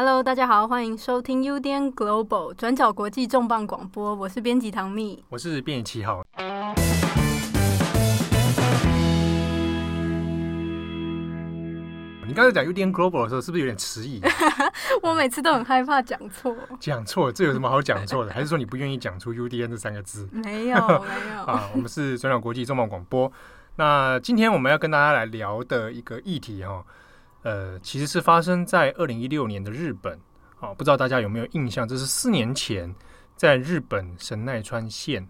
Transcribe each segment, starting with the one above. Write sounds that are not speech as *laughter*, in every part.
Hello，大家好，欢迎收听 UDN Global 转角国际重磅广播，我是编辑唐蜜，我是编辑七号。你刚才讲 UDN Global 的时候，是不是有点迟疑？*laughs* 我每次都很害怕讲错。讲错，这有什么好讲错的？还是说你不愿意讲出 UDN 这三个字？没有，*laughs* 没有啊。我们是转角国际重磅广播。那今天我们要跟大家来聊的一个议题哈。呃，其实是发生在二零一六年的日本，啊、哦，不知道大家有没有印象？这是四年前在日本神奈川县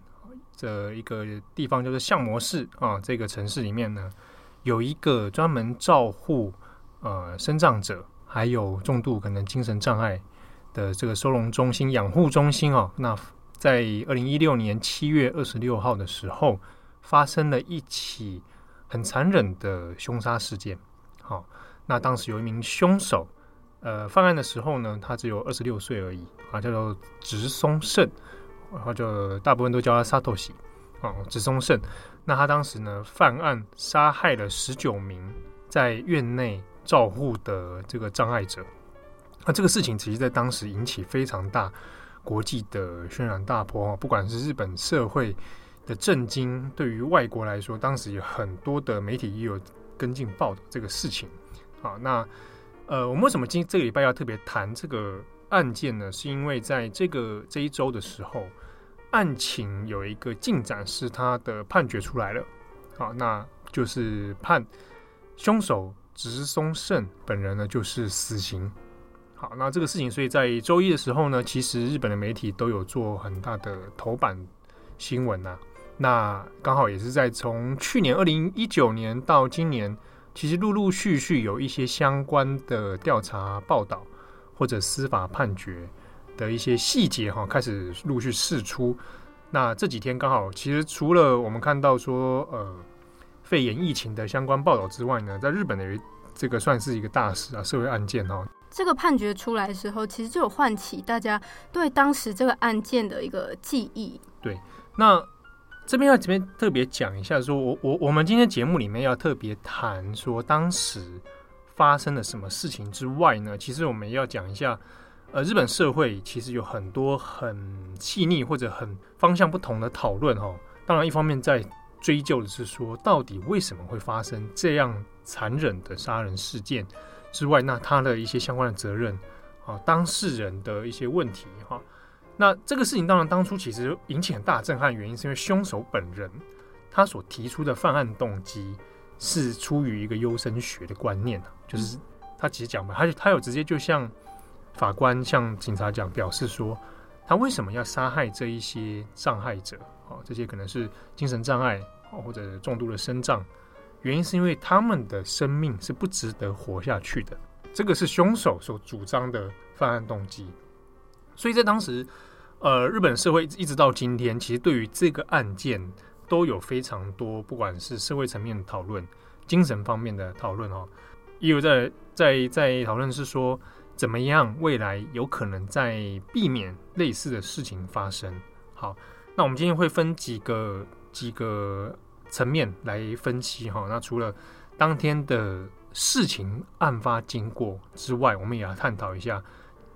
这一个地方，就是相模市啊，这个城市里面呢，有一个专门照护呃身障者，还有重度可能精神障碍的这个收容中心、养护中心啊。那在二零一六年七月二十六号的时候，发生了一起很残忍的凶杀事件，好、哦。那当时有一名凶手，呃，犯案的时候呢，他只有二十六岁而已啊，叫做植松胜，然后就大部分都叫他萨托西啊，植松胜。那他当时呢，犯案杀害了十九名在院内照护的这个障碍者。那这个事情其实在当时引起非常大国际的轩然大波，不管是日本社会的震惊，对于外国来说，当时有很多的媒体也有跟进报道这个事情。好，那呃，我们为什么今这个礼拜要特别谈这个案件呢？是因为在这个这一周的时候，案情有一个进展，是他的判决出来了。好，那就是判凶手植松胜本人呢就是死刑。好，那这个事情，所以在周一的时候呢，其实日本的媒体都有做很大的头版新闻呐、那刚好也是在从去年二零一九年到今年。其实陆陆续续有一些相关的调查报道或者司法判决的一些细节哈，开始陆续释出。那这几天刚好，其实除了我们看到说呃肺炎疫情的相关报道之外呢，在日本的这个算是一个大事啊，社会案件哈。这个判决出来的时候，其实就有唤起大家对当时这个案件的一个记忆。对，那。这边要这边特别讲一下说，我我我们今天节目里面要特别谈说当时发生了什么事情之外呢，其实我们要讲一下，呃，日本社会其实有很多很细腻或者很方向不同的讨论哈。当然，一方面在追究的是说，到底为什么会发生这样残忍的杀人事件之外，那他的一些相关的责任啊，当事人的一些问题哈。那这个事情当然当初其实引起很大震撼，原因是因为凶手本人他所提出的犯案动机是出于一个优生学的观念，就是他其实讲嘛，他他有直接就向法官、向警察讲，表示说他为什么要杀害这一些障碍者啊，这些可能是精神障碍或者重度的身障，原因是因为他们的生命是不值得活下去的，这个是凶手所主张的犯案动机，所以在当时。呃，日本社会一直到今天，其实对于这个案件都有非常多，不管是社会层面的讨论、精神方面的讨论哦，也有在在在讨论是说，怎么样未来有可能在避免类似的事情发生。好，那我们今天会分几个几个层面来分析哈。那除了当天的事情案发经过之外，我们也要探讨一下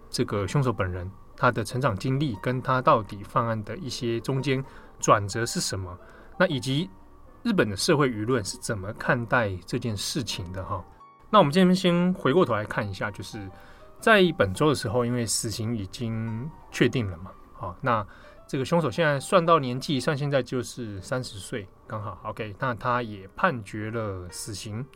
这个凶手本人。他的成长经历跟他到底犯案的一些中间转折是什么？那以及日本的社会舆论是怎么看待这件事情的？哈，那我们今天先回过头来看一下，就是在本周的时候，因为死刑已经确定了嘛，好，那这个凶手现在算到年纪，算现在就是三十岁，刚好 OK，那他也判决了死刑。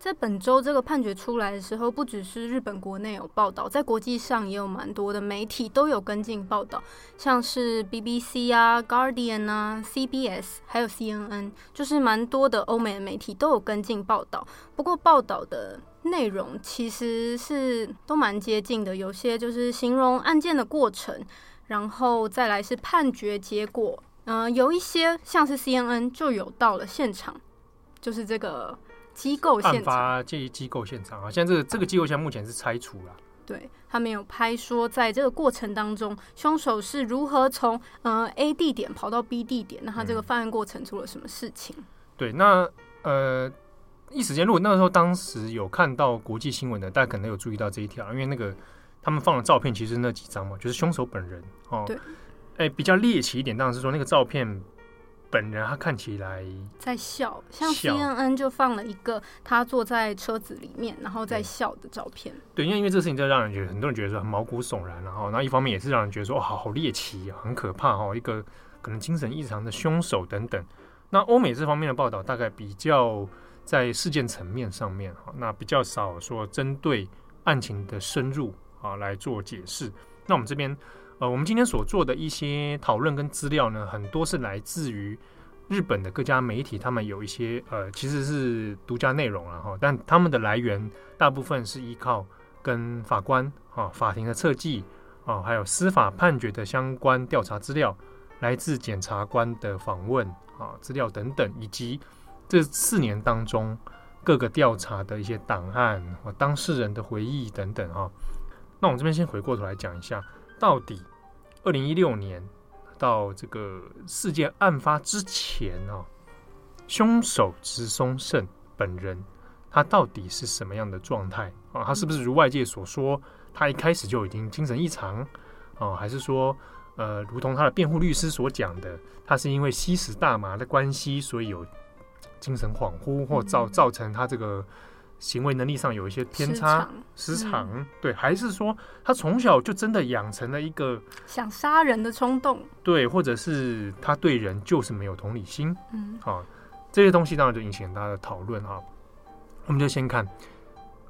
在本周这个判决出来的时候，不只是日本国内有报道，在国际上也有蛮多的媒体都有跟进报道，像是 BBC 啊、Guardian 啊、CBS，还有 CNN，就是蛮多的欧美的媒体都有跟进报道。不过报道的内容其实是都蛮接近的，有些就是形容案件的过程，然后再来是判决结果。嗯、有一些像是 CNN 就有到了现场，就是这个。机构现场，案发这一机构现场啊，现在这个这个机构现在目前是拆除了。对，他没有拍说，在这个过程当中，凶手是如何从呃 A 地点跑到 B 地点，那他这个犯案过程出了什么事情？嗯、对，那呃，一时间如果那个时候当时有看到国际新闻的，大家可能有注意到这一条，因为那个他们放的照片其实那几张嘛，就是凶手本人哦。对。哎，比较猎奇一点，当然是说那个照片本人他看起来在笑，像 CNN 就放了一个他坐在车子里面然后在笑的照片。对，因为因为这个事情就让人觉得很多人觉得说很毛骨悚然，然后那一方面也是让人觉得说哇，好好猎奇啊，很可怕哈，一个可能精神异常的凶手等等。那欧美这方面的报道大概比较在事件层面上面哈，那比较少说针对案情的深入啊来做解释。那我们这边。呃，我们今天所做的一些讨论跟资料呢，很多是来自于日本的各家媒体，他们有一些呃，其实是独家内容了哈，但他们的来源大部分是依靠跟法官啊、法庭的测记啊，还有司法判决的相关调查资料，来自检察官的访问啊资料等等，以及这四年当中各个调查的一些档案和当事人的回忆等等哈。那我们这边先回过头来讲一下，到底。二零一六年到这个事件案发之前啊，凶手植松胜本人他到底是什么样的状态啊？他是不是如外界所说，他一开始就已经精神异常啊？还是说，呃，如同他的辩护律师所讲的，他是因为吸食大麻的关系，所以有精神恍惚，或造造成他这个。行为能力上有一些偏差、失常，嗯、对，还是说他从小就真的养成了一个想杀人的冲动？对，或者是他对人就是没有同理心？嗯，啊，这些东西当然就引起很大的讨论哈。我们就先看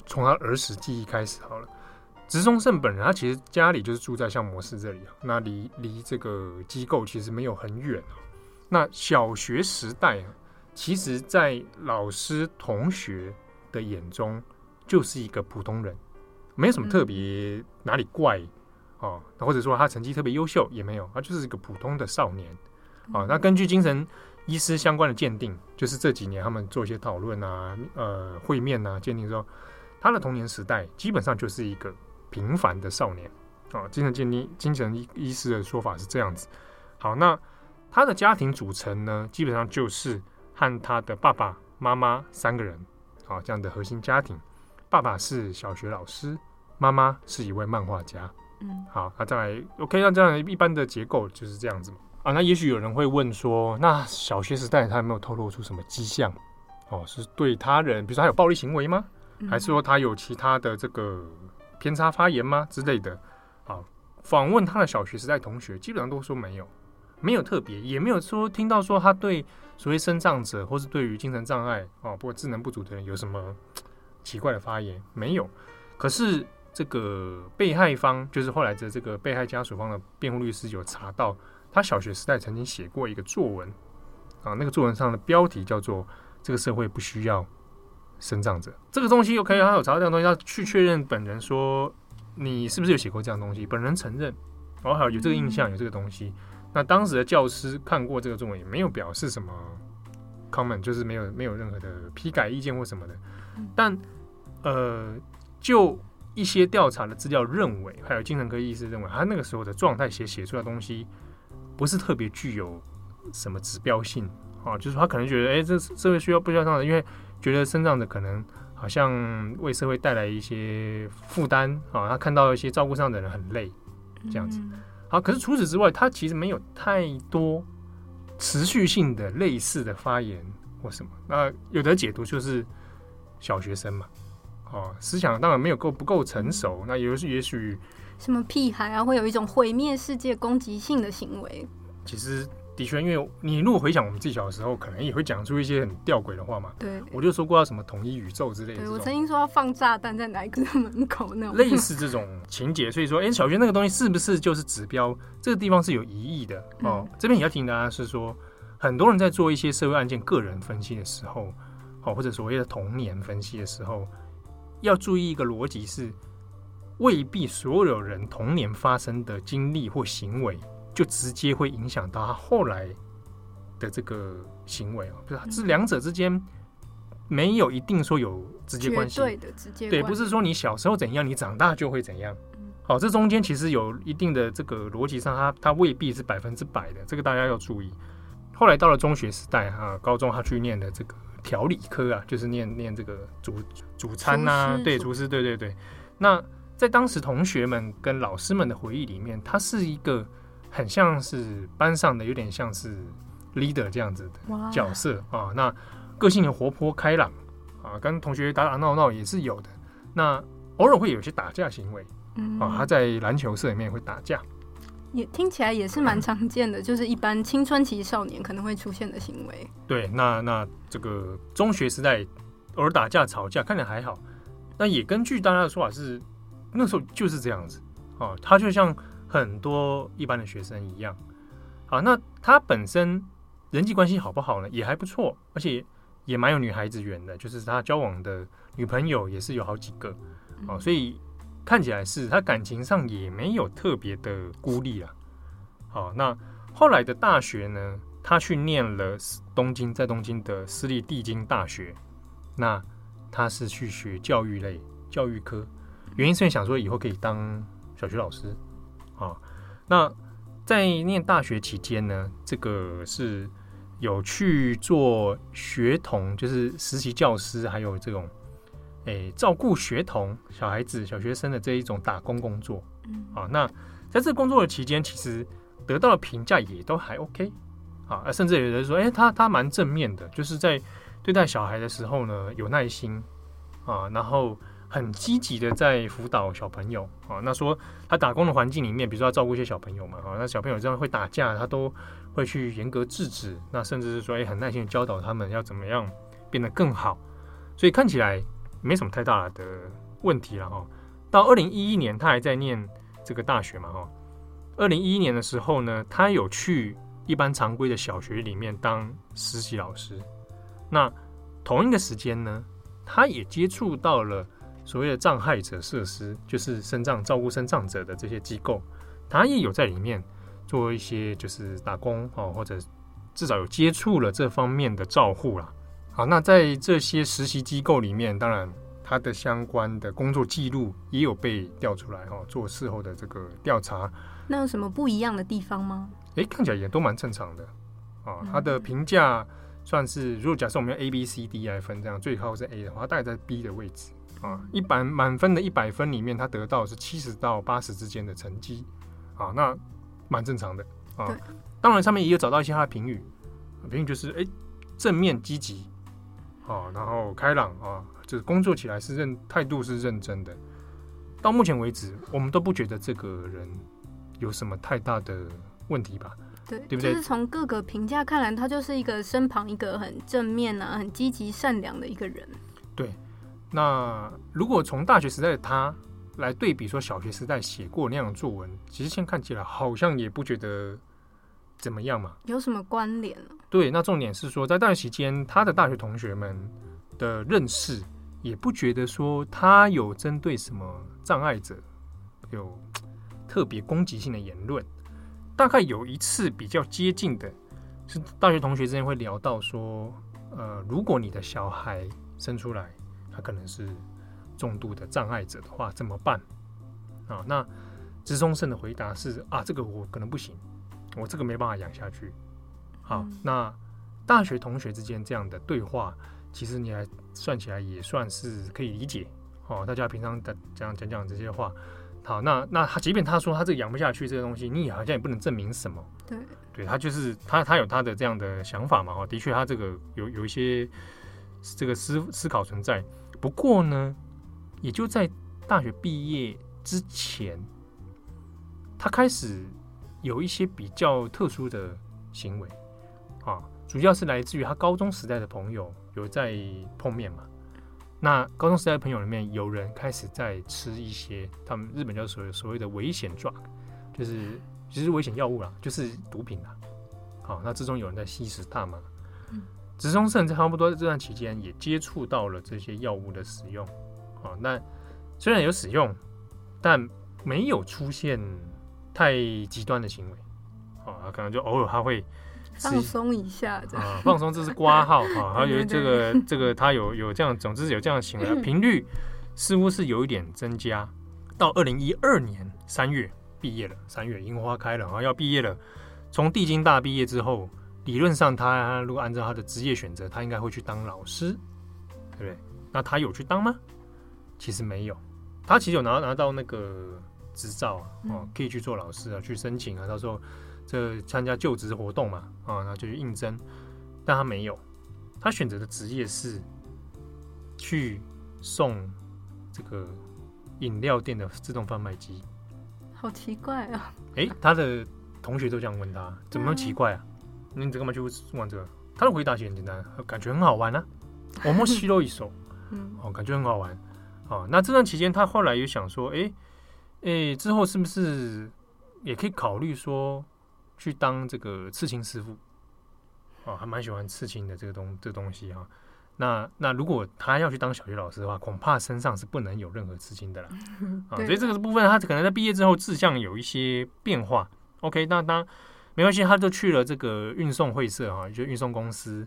从他儿时记忆开始好了。植松胜本人他其实家里就是住在像模式这里啊，那离离这个机构其实没有很远。那小学时代，其实在老师同学的眼中就是一个普通人，没有什么特别哪里怪啊、嗯，或者说他成绩特别优秀也没有，他就是一个普通的少年啊。那根据精神医师相关的鉴定，就是这几年他们做一些讨论啊，呃，会面啊，鉴定说他的童年时代基本上就是一个平凡的少年啊。精神鉴定精神医医师的说法是这样子。好，那他的家庭组成呢，基本上就是和他的爸爸妈妈三个人。啊，这样的核心家庭，爸爸是小学老师，妈妈是一位漫画家。嗯，好，那再来，OK，那这样一般的结构就是这样子啊。那也许有人会问说，那小学时代他有没有透露出什么迹象？哦，是对他人，比如说他有暴力行为吗？还是说他有其他的这个偏差发言吗之类的？啊，访问他的小学时代同学，基本上都说没有，没有特别，也没有说听到说他对。所谓身障者，或是对于精神障碍啊，不过智能不足的人有什么奇怪的发言？没有。可是这个被害方，就是后来的这个被害家属方的辩护律师有查到，他小学时代曾经写过一个作文啊，那个作文上的标题叫做“这个社会不需要身障者”。这个东西 OK，他有查到这样东西，要去确认本人说你是不是有写过这样东西，本人承认，然后还有有这个印象，有这个东西。那当时的教师看过这个作文，也没有表示什么 comment，就是没有没有任何的批改意见或什么的。但呃，就一些调查的资料认为，还有精神科医师认为，他那个时候的状态写写出来的东西，不是特别具有什么指标性啊。就是他可能觉得，哎、欸，这社会需要不需要这样的？因为觉得身障的可能好像为社会带来一些负担啊。他看到一些照顾上的人很累，这样子。好，可是除此之外，他其实没有太多持续性的类似的发言或什么。那有的解读就是小学生嘛，哦，思想当然没有够不够成熟。那也是也许什么屁孩啊，会有一种毁灭世界、攻击性的行为。其实。的确，因为你如果回想我们自己小的时候，可能也会讲出一些很吊诡的话嘛。对，我就说过要什么统一宇宙之类的。对，我曾经说要放炸弹在哪一个门口那种。类似这种情节，所以说，哎，小学那个东西是不是就是指标？这个地方是有疑义的哦。嗯、这边也要提醒大家是说，很多人在做一些社会案件个人分析的时候，哦，或者所谓的童年分析的时候，要注意一个逻辑是，未必所有人童年发生的经历或行为。就直接会影响到他后来的这个行为哦，不是，这两者之间没有一定说有直接关系，对的，直接对，不是说你小时候怎样，你长大就会怎样。好，这中间其实有一定的这个逻辑上，它它未必是百分之百的，这个大家要注意。后来到了中学时代哈，高中他去念的这个调理科啊，就是念念这个主主餐呐，对，厨师，对对对。那在当时同学们跟老师们的回忆里面，他是一个很像是班上的，有点像是 leader 这样子的角色啊。那个性很活泼开朗啊，跟同学打打闹闹也是有的。那偶尔会有些打架行为，嗯，啊，他在篮球社里面会打架，也听起来也是蛮常见的，就是一般青春期少年可能会出现的行为。对，那那这个中学时代偶尔打架吵架，看起来还好。那也根据大家的说法是。那时候就是这样子，啊，他就像很多一般的学生一样，好，那他本身人际关系好不好呢？也还不错，而且也蛮有女孩子缘的，就是他交往的女朋友也是有好几个，哦，所以看起来是他感情上也没有特别的孤立啊。好，那后来的大学呢，他去念了东京，在东京的私立帝京大学，那他是去学教育类教育科。原因是想说以后可以当小学老师啊。那在念大学期间呢，这个是有去做学童，就是实习教师，还有这种诶、欸、照顾学童、小孩子、小学生的这一种打工工作啊。那在这工作的期间，其实得到的评价也都还 OK 啊，甚至有人说，哎、欸，他他蛮正面的，就是在对待小孩的时候呢，有耐心啊，然后。很积极的在辅导小朋友啊，那说他打工的环境里面，比如说要照顾一些小朋友嘛，啊，那小朋友这样会打架，他都会去严格制止，那甚至是说，哎，很耐心的教导他们要怎么样变得更好，所以看起来没什么太大的问题了哈。到二零一一年，他还在念这个大学嘛，哈，二零一一年的时候呢，他有去一般常规的小学里面当实习老师，那同一个时间呢，他也接触到了。所谓的障害者设施，就是身障照顾身障者的这些机构，他也有在里面做一些就是打工哦，或者至少有接触了这方面的照护啦。好，那在这些实习机构里面，当然他的相关的工作记录也有被调出来哦，做事后的这个调查。那有什么不一样的地方吗？诶，看起来也都蛮正常的啊。他的评价算是，如果假设我们用 A、B、C、D 来分，这样最高是 A 的话，大概在 B 的位置。啊，一百满分的一百分里面，他得到是七十到八十之间的成绩，啊，那蛮正常的啊。对当然，上面也有找到一些他的评语，评语就是哎、欸，正面积极，啊，然后开朗啊，就是工作起来是认态度是认真的。到目前为止，我们都不觉得这个人有什么太大的问题吧？对，对不对？就是从各个评价看来，他就是一个身旁一个很正面啊、很积极善良的一个人。对。那如果从大学时代的他来对比，说小学时代写过那样的作文，其实现在看起来好像也不觉得怎么样嘛。有什么关联？对，那重点是说，在大学期间，他的大学同学们的认识，也不觉得说他有针对什么障碍者有特别攻击性的言论。大概有一次比较接近的，是大学同学之间会聊到说，呃，如果你的小孩生出来。他可能是重度的障碍者的话，怎么办？啊，那植松胜的回答是啊，这个我可能不行，我这个没办法养下去。好，嗯、那大学同学之间这样的对话，其实你还算起来也算是可以理解。哦，大家平常的这样讲讲这些话，好，那那他即便他说他这个养不下去这个东西，你也好像也不能证明什么。对，对他就是他他有他的这样的想法嘛。哦，的确他这个有有一些这个思思考存在。不过呢，也就在大学毕业之前，他开始有一些比较特殊的行为啊，主要是来自于他高中时代的朋友有在碰面嘛。那高中时代的朋友里面，有人开始在吃一些他们日本叫所谓所谓的危险 drug，就是其实危险药物啦，就是毒品啦。好，那之中有人在吸食大麻。植松胜在差不多这段期间也接触到了这些药物的使用，啊，那虽然有使用，但没有出现太极端的行为，啊，可能就偶尔他会放松一下，啊，放松这是挂号啊，*laughs* 还有这个这个他有有这样，总之有这样的行为，*clears throat* 频率似乎是有一点增加。到二零一二年三月毕业了，三月樱花开了啊，要毕业了，从帝京大毕业之后。理论上，他如果按照他的职业选择，他应该会去当老师，对不对？那他有去当吗？其实没有，他其实有拿拿到那个执照啊，哦，可以去做老师啊，去申请啊，到时候这参加就职活动嘛，啊，然后就去应征，但他没有，他选择的职业是去送这个饮料店的自动贩卖机。好奇怪啊！诶，他的同学都这样问他，怎么奇怪啊？嗯、你这干嘛去玩这个？他的回答其实很简单，感觉很好玩啊。我摸西肉一手，*laughs* 嗯，哦，感觉很好玩。哦，那这段期间，他后来又想说，哎，哎，之后是不是也可以考虑说去当这个刺青师傅？哦，还蛮喜欢刺青的这个东这个东西哈。那那如果他要去当小学老师的话，恐怕身上是不能有任何刺青的啦 *laughs* 啊。所以这个部分他可能在毕业之后志向有一些变化。OK，那他没关系，他就去了这个运送会社哈，就运送公司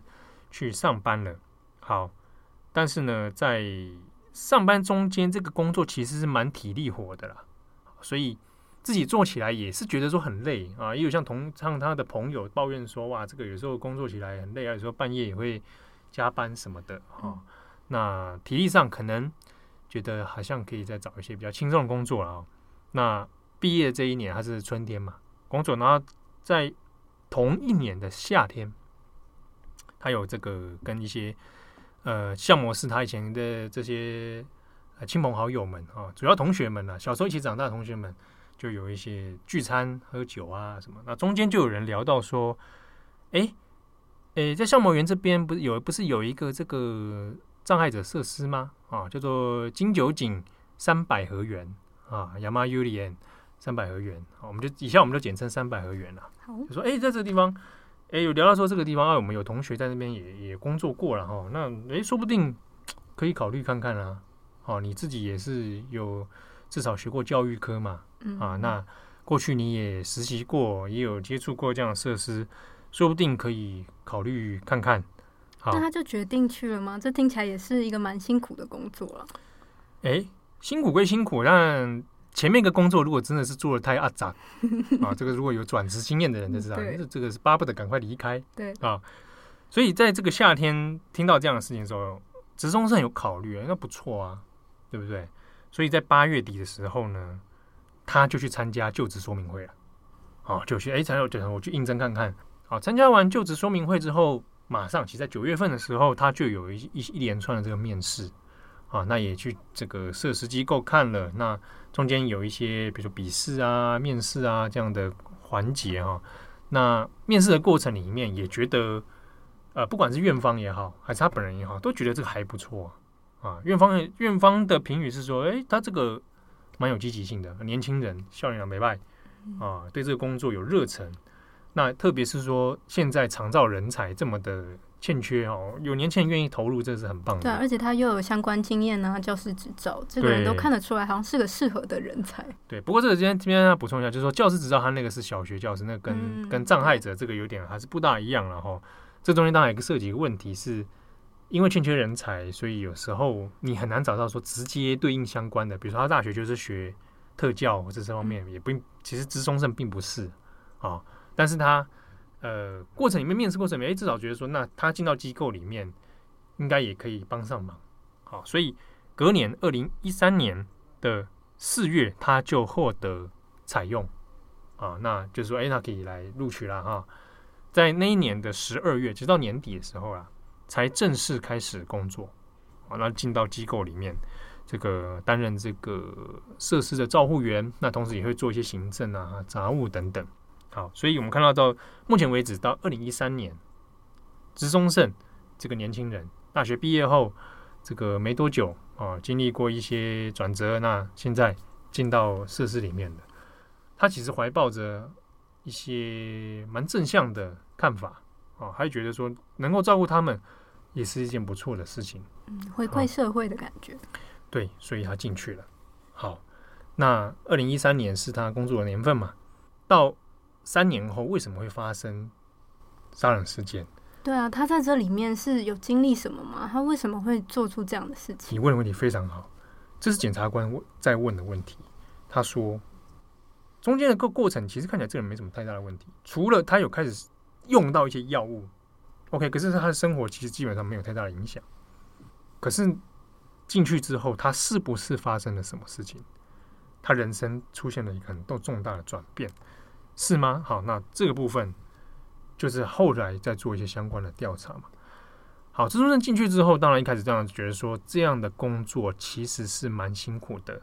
去上班了。好，但是呢，在上班中间，这个工作其实是蛮体力活的啦，所以自己做起来也是觉得说很累啊。也有像同像他的朋友抱怨说，哇，这个有时候工作起来很累啊，有时候半夜也会。加班什么的哈、哦，那体力上可能觉得好像可以再找一些比较轻松的工作了啊、哦。那毕业这一年他是春天嘛，工作，然后在同一年的夏天，他有这个跟一些呃像模式他以前的这些亲朋好友们啊、主要同学们呢、啊，小时候一起长大的同学们，就有一些聚餐喝酒啊什么。那中间就有人聊到说，哎。诶，在相模园这边不是有不是有一个这个障碍者设施吗？啊，叫做金九井三百合园啊，Yama Urien 三百合园，我们就以下我们就简称三百合园了。好，就说诶，在这个地方，诶，有聊到说这个地方啊，我们有同学在那边也也工作过了哈，那诶，说不定可以考虑看看啊。好，你自己也是有至少学过教育科嘛，啊，那过去你也实习过，也有接触过这样的设施。说不定可以考虑看看。好，那他就决定去了吗？这听起来也是一个蛮辛苦的工作了。哎，辛苦归辛苦，但前面一个工作如果真的是做的太阿杂 *laughs* 啊，这个如果有转职经验的人就知道，这这个是巴不得赶快离开。对啊，所以在这个夏天听到这样的事情的时候，职中是很有考虑，那不错啊，对不对？所以在八月底的时候呢，他就去参加就职说明会了。啊，就去哎，才有就我去应征看看。好，参加完就职说明会之后，马上其实在九月份的时候，他就有一一一连串的这个面试啊，那也去这个设施机构看了，那中间有一些比如说笔试啊、面试啊这样的环节哈。那面试的过程里面也觉得，呃，不管是院方也好，还是他本人也好，都觉得这个还不错啊。院方院方的评语是说，哎，他这个蛮有积极性的，年轻人，少年郎没败啊，对这个工作有热忱。那特别是说，现在常照人才这么的欠缺哦，有年轻人愿意投入，这是很棒的。对，而且他又有相关经验呢，教师执照，这个人都看得出来，好像是个适合的人才。对，不过这个今天今天要补充一下，就是说教师执照他那个是小学教师，那、跟、嗯、跟障碍者这个有点还是不大一样了哈。这中间当然有个涉及一个问题是，因为欠缺人才，所以有时候你很难找到说直接对应相关的，比如说他大学就是学特教或者这方面，也不其实资中生并不是啊。但是他，呃，过程里面面试过程里面，哎，至少觉得说，那他进到机构里面，应该也可以帮上忙，好，所以隔年二零一三年的四月，他就获得采用，啊，那就是说，哎，他可以来录取了哈，在那一年的十二月，直到年底的时候啊，才正式开始工作，啊，那进到机构里面，这个担任这个设施的照护员，那同时也会做一些行政啊、杂务等等。好，所以我们看到到目前为止，到二零一三年，植松胜这个年轻人大学毕业后，这个没多久啊，经历过一些转折，那现在进到设施里面的，他其实怀抱着一些蛮正向的看法啊，还觉得说能够照顾他们也是一件不错的事情，嗯，回馈社会的感觉。对，所以他进去了。好，那二零一三年是他工作的年份嘛，到。三年后为什么会发生杀人事件？对啊，他在这里面是有经历什么吗？他为什么会做出这样的事情？你问的问题非常好，这是检察官问在问的问题。他说，中间的个过程其实看起来这个人没什么太大的问题，除了他有开始用到一些药物，OK，可是他的生活其实基本上没有太大的影响。可是进去之后，他是不是发生了什么事情？他人生出现了一个很多重大的转变，是吗？好，那这个部分就是后来再做一些相关的调查嘛。好，资中生进去之后，当然一开始这样觉得说，这样的工作其实是蛮辛苦的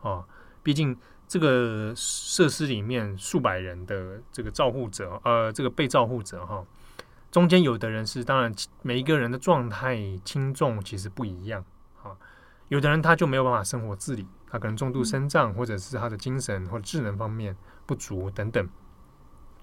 哦。毕竟这个设施里面数百人的这个照护者，呃，这个被照护者哈。中间有的人是，当然每一个人的状态轻重其实不一样。有的人他就没有办法生活自理，他可能重度身障，或者是他的精神或智能方面不足等等，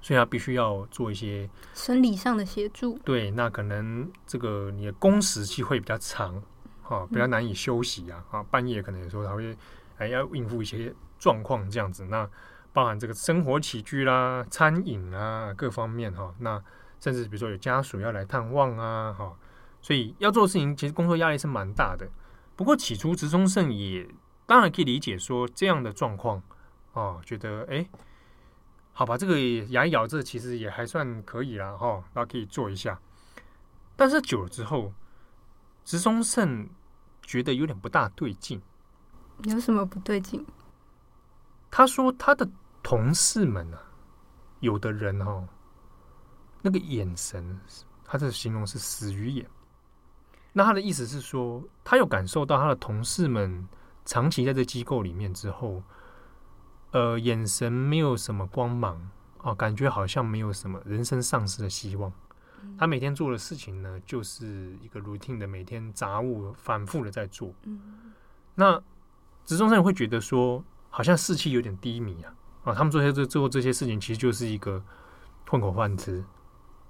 所以他必须要做一些生理上的协助。对，那可能这个你的工时期会比较长，哈，比较难以休息啊，啊，半夜可能有时候他会还要应付一些状况这样子。那包含这个生活起居啦、餐饮啊各方面哈，那。甚至比如说有家属要来探望啊，哈，所以要做的事情其实工作压力是蛮大的。不过起初植中胜也当然可以理解说这样的状况哦，觉得哎、欸，好吧，这个牙一咬这其实也还算可以啦，哈，那可以做一下。但是久了之后，植中胜觉得有点不大对劲。有什么不对劲？他说他的同事们啊，有的人哈。那个眼神，他的形容是死鱼眼。那他的意思是说，他有感受到他的同事们长期在这机构里面之后，呃，眼神没有什么光芒啊，感觉好像没有什么人生丧失的希望。他每天做的事情呢，就是一个 routine 的每天杂物反复的在做。那职中生会觉得说，好像士气有点低迷啊啊，他们做些这做这些事情，其实就是一个混口饭吃。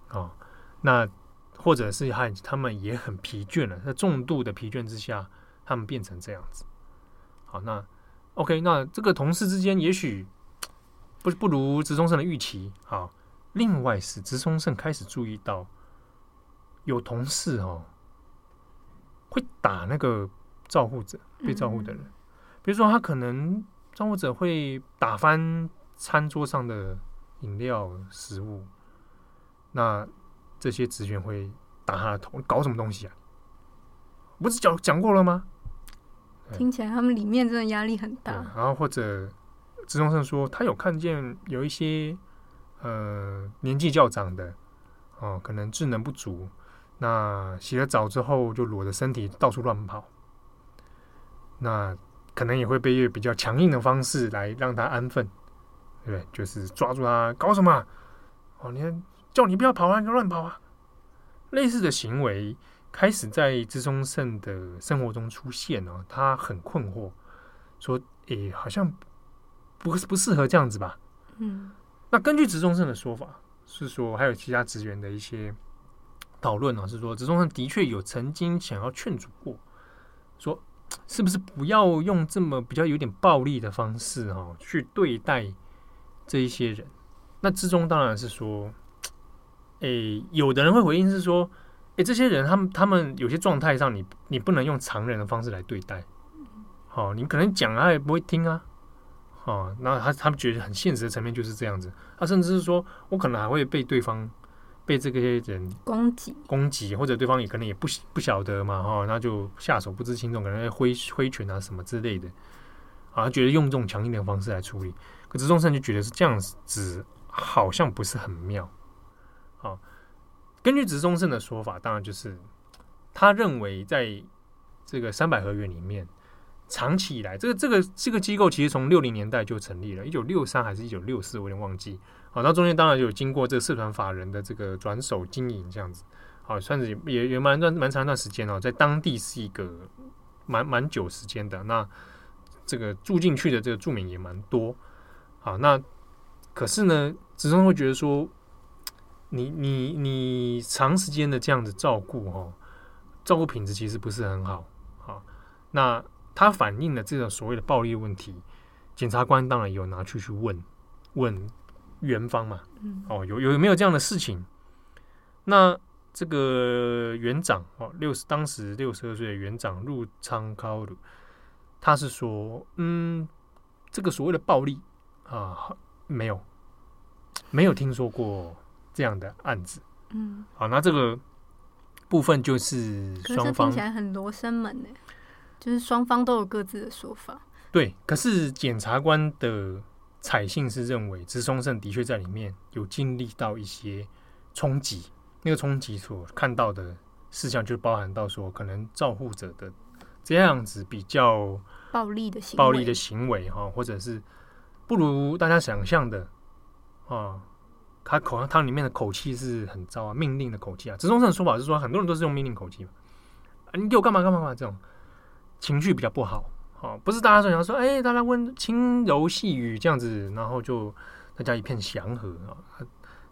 啊，那或者是他他们也很疲倦了，在重度的疲倦之下，他们变成这样子。好，那 OK，那这个同事之间也许不不如植中胜的预期。好，另外是植中胜开始注意到有同事哦会打那个照护者被照护的人，比如说他可能照护者会打翻餐桌上的饮料食物。那这些职员会打他的头，搞什么东西啊？不是讲讲过了吗？听起来他们里面真的压力很大。然后或者职中生说，他有看见有一些呃年纪较长的哦，可能智能不足，那洗了澡之后就裸着身体到处乱跑，那可能也会被用比较强硬的方式来让他安分，对不对？就是抓住他搞什么？哦，你看。叫你不要跑啊，你就乱跑啊！类似的行为开始在资中盛的生活中出现哦，他很困惑，说：“诶，好像不不适合这样子吧？”嗯，那根据植中盛的说法是说，还有其他职员的一些讨论啊，是说植中盛的确有曾经想要劝阻过，说是不是不要用这么比较有点暴力的方式哈去对待这一些人。那之中当然是说。诶，有的人会回应是说，诶，这些人他们他们有些状态上你，你你不能用常人的方式来对待，好、哦，你可能讲他也不会听啊，哦，那他他们觉得很现实的层面就是这样子，他、啊、甚至是说我可能还会被对方被这个些人攻击。攻击，或者对方也可能也不不晓得嘛，哈、哦，那就下手不知轻重，可能会挥挥拳啊什么之类的，啊，他觉得用这种强硬的方式来处理，可是中盛就觉得是这样子，好像不是很妙。根据植中盛的说法，当然就是他认为，在这个三百合院里面，长期以来，这个这个这个机构其实从六零年代就成立了，一九六三还是一九六四，我有点忘记。好，那中间当然有经过这个社团法人的这个转手经营，这样子，好，算是也也蛮段蛮长一段时间哦，在当地是一个蛮蛮久时间的。那这个住进去的这个住民也蛮多。好，那可是呢，植中会觉得说。你你你长时间的这样子照顾哦，照顾品质其实不是很好。好，那他反映了这种所谓的暴力问题，检察官当然有拿去去问问园方嘛。哦，有有没有这样的事情？那这个园长哦，六十当时六十二岁的园长入仓高鲁，他是说，嗯，这个所谓的暴力啊，没有没有听说过。这样的案子，嗯，好，那这个部分就是双方听起来很罗生门呢。就是双方都有各自的说法。对，可是检察官的采信是认为，植松胜的确在里面有经历到一些冲击，那个冲击所看到的事项就包含到说，可能照护者的这样子比较暴力的行暴力的行为哈，或者是不如大家想象的啊，他口他里面的口气是很糟啊，命令的口气啊。植松胜的说法是说，很多人都是用命令口气嘛，啊，你给我干嘛干嘛干嘛这种情绪比较不好。啊，不是大家说想说，哎，大家温轻柔细语这样子，然后就大家一片祥和啊。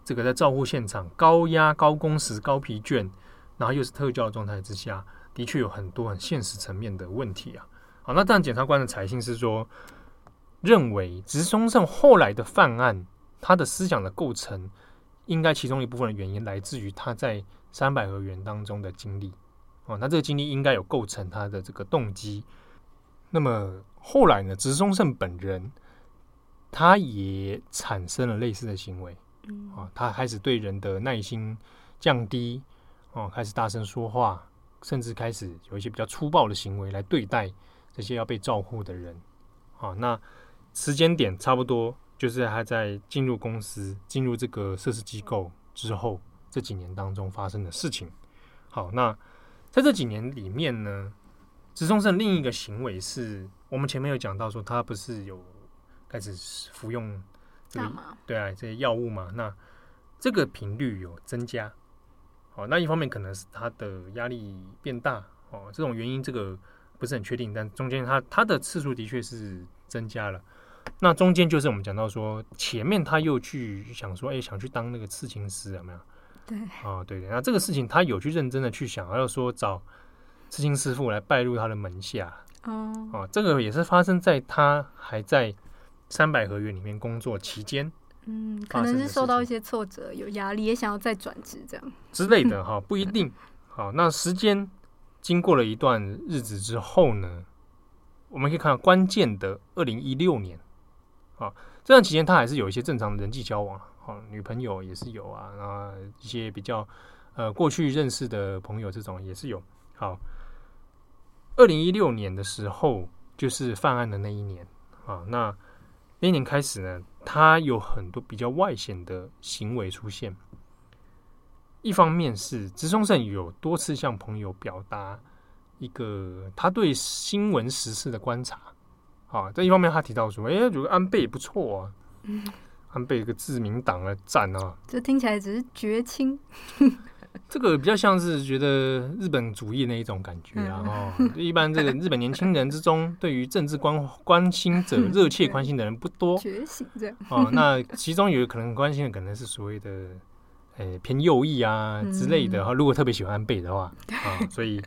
这个在照护现场，高压、高工时、高疲倦，然后又是特教状态之下，的确有很多很现实层面的问题啊。好，那当然检察官的采信是说，认为植松胜后来的犯案，他的思想的构成，应该其中一部分的原因来自于他在三百合园当中的经历。哦，那这个经历应该有构成他的这个动机。那么后来呢？植松胜本人他也产生了类似的行为，嗯，啊，他开始对人的耐心降低，哦，开始大声说话，甚至开始有一些比较粗暴的行为来对待这些要被照顾的人，啊，那时间点差不多就是他在进入公司、进入这个设施机构之后这几年当中发生的事情。好，那在这几年里面呢？植松胜另一个行为是我们前面有讲到说，他不是有开始服用这个对啊这些药物嘛？那这个频率有增加。好，那一方面可能是他的压力变大哦，这种原因这个不是很确定。但中间他他的次数的确是增加了。那中间就是我们讲到说，前面他又去想说，哎，想去当那个刺青师有没有？对，啊，对对。那这个事情他有去认真的去想，要说找。刺青师傅来拜入他的门下，哦，哦，这个也是发生在他还在三百合园里面工作期间，嗯，可能是受到一些挫折，有压力，也想要再转职这样之类的哈，不一定。好，那时间经过了一段日子之后呢，我们可以看到关键的二零一六年，啊，这段期间他还是有一些正常的人际交往，啊，女朋友也是有啊，啊，一些比较呃过去认识的朋友这种也是有，好。二零一六年的时候，就是犯案的那一年啊。那那一年开始呢，他有很多比较外显的行为出现。一方面是植松胜有多次向朋友表达一个他对新闻时事的观察啊。这一方面，他提到说：“哎，觉得安倍也不错啊，*laughs* 嗯、安倍一个自民党的赞啊。”这听起来只是绝亲。*laughs* 这个比较像是觉得日本主义那一种感觉啊，哦，一般这个日本年轻人之中，对于政治关关心者、热切关心的人不多。觉醒这样哦，那其中有可能关心的可能是所谓的诶偏右翼啊之类的哈。如果特别喜欢安倍的话啊，所以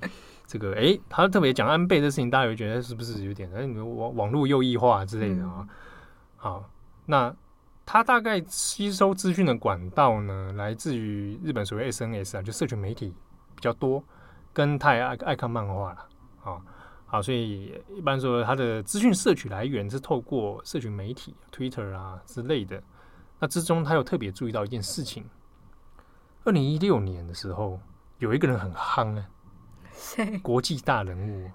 这个诶，他特别讲安倍的事情，大家会觉得是不是有点诶网网络右翼化之类的啊？好，那。他大概吸收资讯的管道呢，来自于日本所谓 SNS 啊，就社群媒体比较多，跟他也爱爱看漫画了啊，好，所以一般说他的资讯摄取来源是透过社群媒体 Twitter 啊之类的。那之中他有特别注意到一件事情：二零一六年的时候，有一个人很夯啊，谁？国际大人物。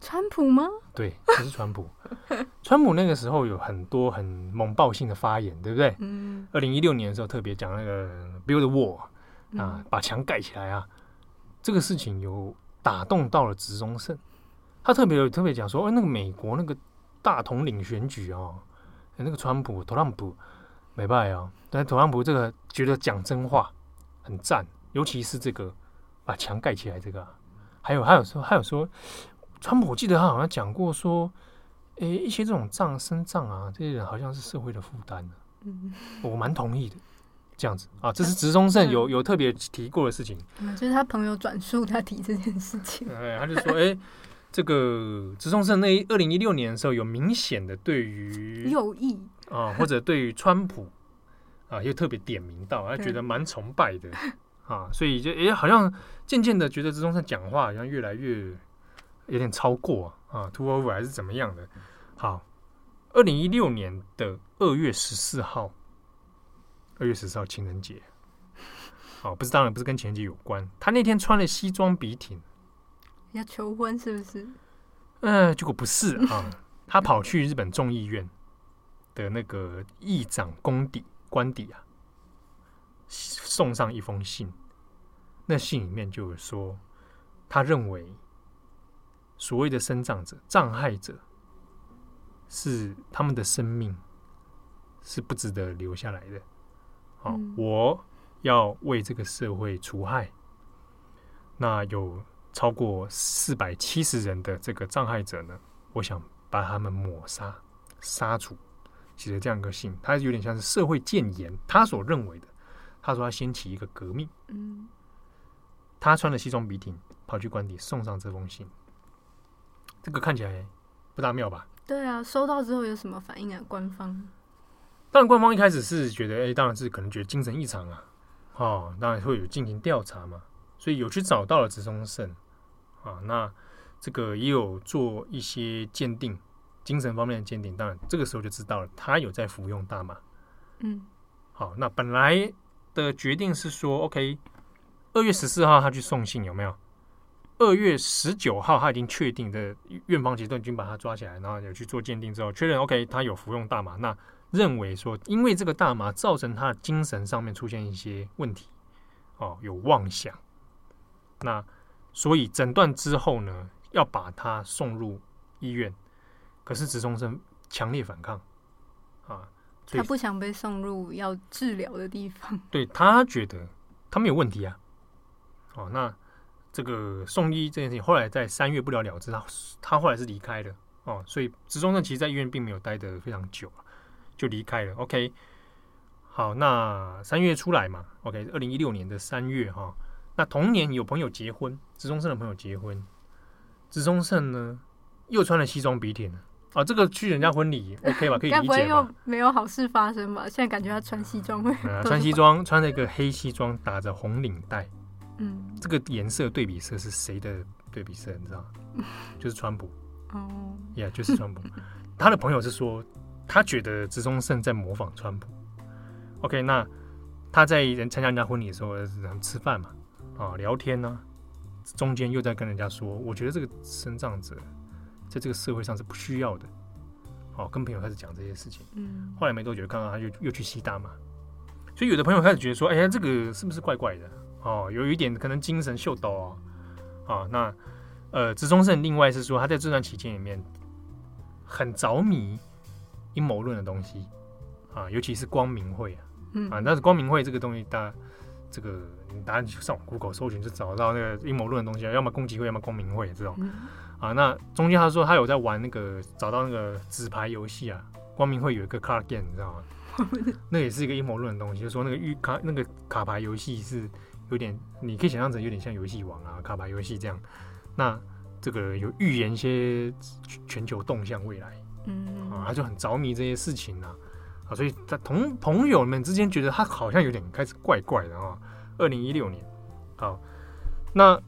川普吗？对，就是川普。*laughs* 川普那个时候有很多很猛爆性的发言，对不对？嗯。二零一六年的时候特别讲那个 “build wall” 啊，嗯、把墙盖起来啊，这个事情有打动到了植中胜。他特别有特别讲说，哎，那个美国那个大统领选举啊，那个川普、特朗普没败啊，但是特朗普这个觉得讲真话很赞，尤其是这个把墙盖起来这个，还有还有说还有说。川普，我记得他好像讲过说，诶、欸，一些这种账身账啊，这些人好像是社会的负担、嗯、我蛮同意的，这样子啊，这是植松胜有有特别提过的事情。嗯，就是他朋友转述他提这件事情。哎，他就说，诶、欸，这个植松胜那二零一六年的时候，有明显的对于右翼啊，或者对于川普啊，又特别点名到，他觉得蛮崇拜的 *laughs* 啊，所以就诶、欸，好像渐渐的觉得植松胜讲话好像越来越。有点超过啊，too over 还是怎么样的？好，二零一六年的二月十四号，二月十四号情人节，好，不是当然不是跟情人节有关。他那天穿了西装笔挺，要求婚是不是？嗯，结果不是啊，他跑去日本众议院的那个议长公邸官邸啊，送上一封信。那信里面就有说，他认为所谓的生障者、障碍者是他们的生命是不值得留下来的。好，我要为这个社会除害。那有超过四百七十人的这个障碍者呢，我想把他们抹杀、杀除，写的这样一个信，他有点像是社会谏言，他所认为的。他说他掀起一个革命。嗯。他穿着西装笔挺跑去官邸送上这封信，这个看起来不大妙吧？对啊，收到之后有什么反应啊？官方？当然，官方一开始是觉得，哎，当然是可能觉得精神异常啊，哦，当然会有进行调查嘛，所以有去找到了植松胜啊，那这个也有做一些鉴定，精神方面的鉴定，当然这个时候就知道了，他有在服用大麻。嗯，好，那本来的决定是说，OK。二月十四号，他去送信有没有？二月十九号，他已经确定的院方其实都已经把他抓起来，然后有去做鉴定之后，确认 OK，他有服用大麻。那认为说，因为这个大麻造成他的精神上面出现一些问题，哦，有妄想。那所以诊断之后呢，要把他送入医院。可是植松生强烈反抗啊，他不想被送入要治疗的地方。*laughs* 对，他觉得他没有问题啊。哦，那这个送医这件事情，后来在三月不了了之，他他后来是离开了哦，所以植松胜其实在医院并没有待得非常久，就离开了。OK，好，那三月出来嘛，OK，二零一六年的三月哈、哦，那同年有朋友结婚，植松胜的朋友结婚，植松胜呢又穿了西装笔挺啊，这个去人家婚礼 *laughs* OK 吧，可以理解吧？该不会又没有好事发生吧？现在感觉他穿西装会、*laughs* 嗯、穿西装，穿了一个黑西装，打着红领带。嗯，这个颜色对比色是谁的对比色？你知道吗？就是川普。*laughs* 哦，也，就是川普。他的朋友是说，他觉得植松胜在模仿川普。OK，那他在人参加人家婚礼的时候，吃饭嘛，啊，聊天呢、啊，中间又在跟人家说，我觉得这个身障者在这个社会上是不需要的。哦，跟朋友开始讲这些事情。嗯，后来没多久，刚刚他又又去吸大麻，所以有的朋友开始觉得说，哎呀，这个是不是怪怪的？哦，有一点可能精神秀逗哦，啊，那呃，植松胜另外是说他在这段期间里面很着迷阴谋论的东西啊，尤其是光明会啊，嗯啊，但是光明会这个东西，大家这个你答案就上 Google 搜寻就找到那个阴谋论的东西，要么攻击会，要么光明会这种啊。那中间他说他有在玩那个找到那个纸牌游戏啊，光明会有一个 card game，你知道吗？*laughs* 那也是一个阴谋论的东西，就是说那个预卡那个卡牌游戏是。有点，你可以想象成有点像游戏王啊、卡牌游戏这样。那这个有预言一些全球动向未来，嗯啊，他就很着迷这些事情啊，啊，所以他同朋友们之间觉得他好像有点开始怪怪的啊。二零一六年，好，那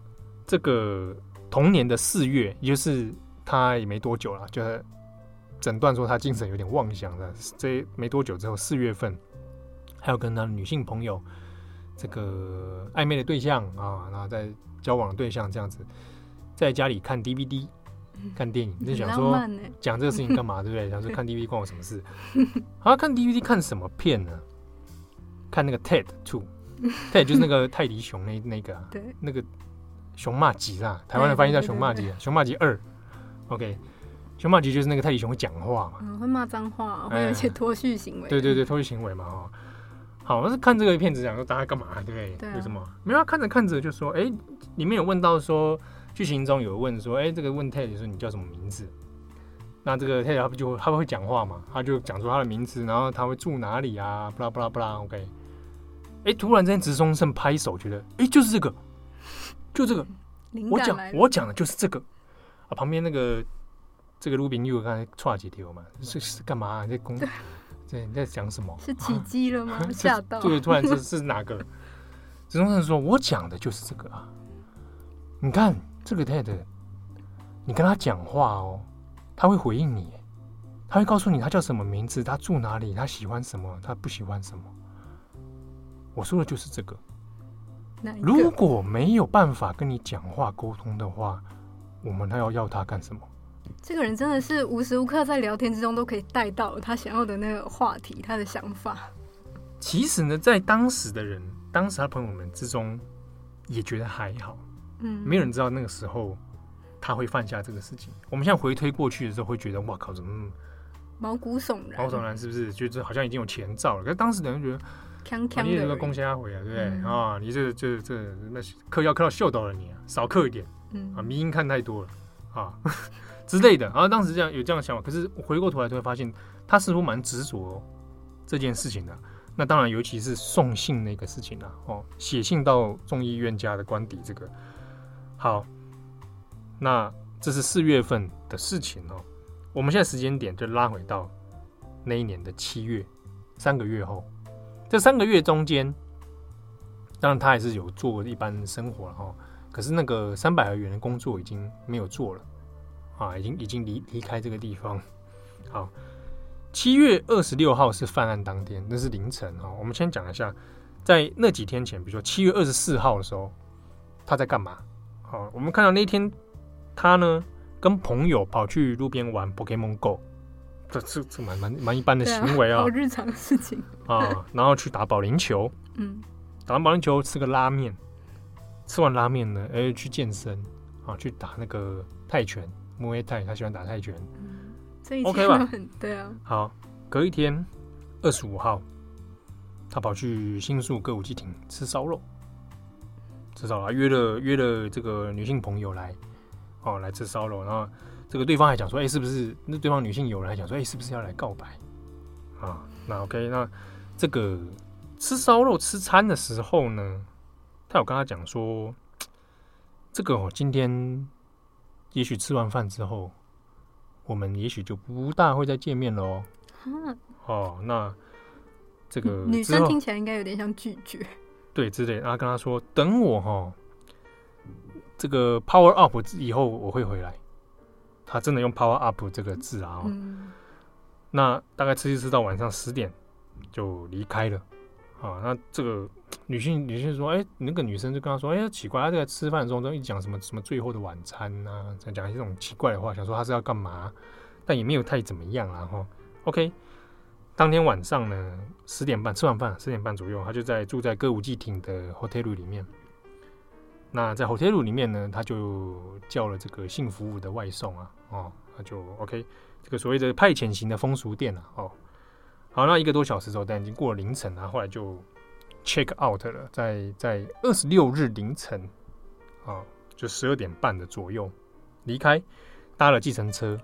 这个同年的四月，也就是他也没多久了，就诊断说他精神有点妄想的。这没多久之后，四月份，还有跟他女性朋友。这个暧昧的对象啊，然后在交往的对象这样子，在家里看 DVD、看电影，就想说讲这个事情干嘛，对不对？*laughs* 想说看 DVD 关我什么事？啊，看 DVD 看什么片呢？看那个 TED Two，TED 就是那个泰迪熊那那个，*laughs* 对，那个熊骂吉啦，台湾的翻译叫熊骂集，熊骂吉二。OK，熊骂吉就是那个泰迪熊会讲话嘛，嗯，会骂脏话，会有一些脱序行为。对对对，脱序行为嘛，哈。好，那是看这个片子，讲说大家干嘛，对不对？对啊、为什么？没有，看着看着就说，哎，里面有问到说，剧情中有问说，哎，这个问 Ted 说你叫什么名字？那这个 Ted 他不就他不会讲话嘛？他就讲出他的名字，然后他会住哪里啊？布拉布拉布拉，OK。哎，突然之间，直松胜拍手，觉得，哎，就是这个，就这个，我讲我讲的就是这个啊。旁边那个这个鲁宾又刚才错了几条嘛？是是干嘛、啊？在公。对，*laughs* 你在讲什么？是起乩了吗？*laughs* 吓到！对，突然这是哪个？植松胜说：“我讲的就是这个啊！你看这个 TED，你跟他讲话哦，他会回应你，他会告诉你他叫什么名字，他住哪里，他喜欢什么，他不喜欢什么。我说的就是这个。如果没有办法跟你讲话沟通的话，我们还要要他干什么？这个人真的是无时无刻在聊天之中都可以带到他想要的那个话题，他的想法。其实呢，在当时的人，当时他朋友们之中，也觉得还好。嗯，没有人知道那个时候他会犯下这个事情。我们现在回推过去的时候，会觉得哇靠，怎么毛骨悚然？毛骨悚然是不是？觉得好像已经有前兆了。可是当时的人觉得，啊、你这个贡献阿回啊，对不对？嗯、啊，你这这这那嗑药嗑到秀到了你啊，少嗑一点。嗯啊，迷因看太多了啊 *laughs* 之类的。然后当时这样有这样的想法，可是回过头来就会发现，他似乎蛮执着这件事情的。那当然，尤其是送信那个事情啊，哦，写信到众议院家的官邸，这个好，那这是四月份的事情哦。我们现在时间点就拉回到那一年的七月，三个月后，这三个月中间，当然他还是有做一般生活了哈。可是那个三百合园的工作已经没有做了啊，已经已经离离开这个地方，好。七月二十六号是犯案当天，那是凌晨哈。我们先讲一下，在那几天前，比如说七月二十四号的时候，他在干嘛？好，我们看到那天他呢跟朋友跑去路边玩 Pokemon Go，这这这蛮蛮蛮一般的行为啊，好日常的事情啊。然后去打保龄球，嗯，打完保龄球吃个拉面，吃完拉面呢，哎，去健身啊，去打那个泰拳，木 a 泰，他喜欢打泰拳。OK 吧，对啊。好，隔一天，二十五号，他跑去新宿歌舞伎町吃烧肉，吃烧肉，约了约了这个女性朋友来，哦，来吃烧肉。然后这个对方还讲说，哎、欸，是不是？那对方女性友人还讲说，哎、欸，是不是要来告白？啊，那 OK，那这个吃烧肉吃餐的时候呢，他有跟他讲说，这个哦，今天也许吃完饭之后。我们也许就不大会再见面了哦。哦，那这个女生听起来应该有点像拒绝，对，之类。然后跟他说：“等我哈，这个 power up 以后我会回来。”他真的用 power up 这个字啊。嗯。那大概吃一吃到晚上十点就离开了。啊，那这个女性女性说：“哎，那个女生就跟他说：‘哎，奇怪，他在吃饭的时候都一讲什么什么最后的晚餐啊，在讲一些这种奇怪的话，想说他是要干嘛，但也没有太怎么样啊。’哈，OK，当天晚上呢，十点半吃完饭，十点半左右，他就在住在歌舞伎町的 hotel 里面。那在 hotel 里面呢，他就叫了这个性服务的外送啊，哦，那就 OK，这个所谓的派遣型的风俗店啊，哦。”好，那一个多小时之后，但已经过了凌晨了，后来就 check out 了，在在二十六日凌晨啊，就十二点半的左右离开，搭了计程车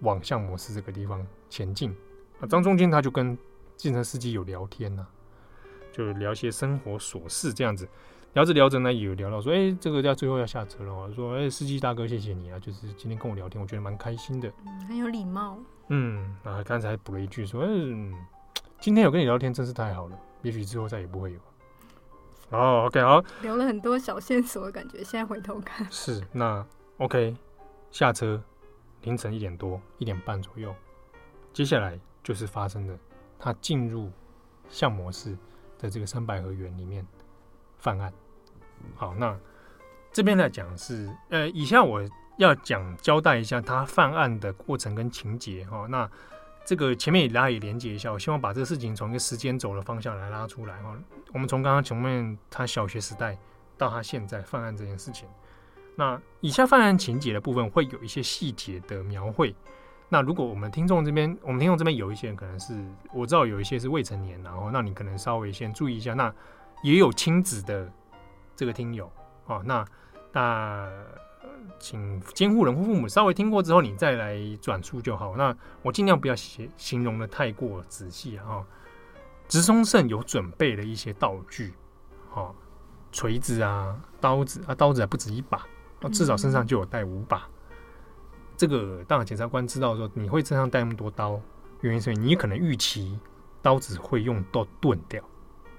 往向模寺这个地方前进。啊，张中间他就跟计程司机有聊天呢、啊，就聊些生活琐事这样子，聊着聊着呢，也有聊到说，哎、欸，这个要最后要下车了，说，哎、欸，司机大哥，谢谢你啊，就是今天跟我聊天，我觉得蛮开心的，嗯，很有礼貌。嗯，啊，刚才补了一句说，嗯，今天有跟你聊天真是太好了，也许之后再也不会有。哦，OK，好，留了很多小线索的感觉，现在回头看是那 OK，下车，凌晨一点多，一点半左右，接下来就是发生的他进入相模式的这个三百合园里面犯案。好，那这边来讲是，呃，以下我。要讲交代一下他犯案的过程跟情节哈，那这个前面也大家也连接一下，我希望把这个事情从一个时间轴的方向来拉出来哈。我们从刚刚前面他小学时代到他现在犯案这件事情，那以下犯案情节的部分会有一些细节的描绘。那如果我们听众这边，我们听众这边有一些人可能是我知道有一些是未成年，然后那你可能稍微先注意一下。那也有亲子的这个听友哦，那那。请监护人或父母稍微听过之后，你再来转述就好。那我尽量不要写形容的太过仔细啊。植松胜有准备了一些道具，哈，锤子啊、刀子啊，刀子还不止一把，至少身上就有带五把。嗯、这个当然检察官知道说你会身上带那么多刀，原因是你可能预期刀子会用到钝掉，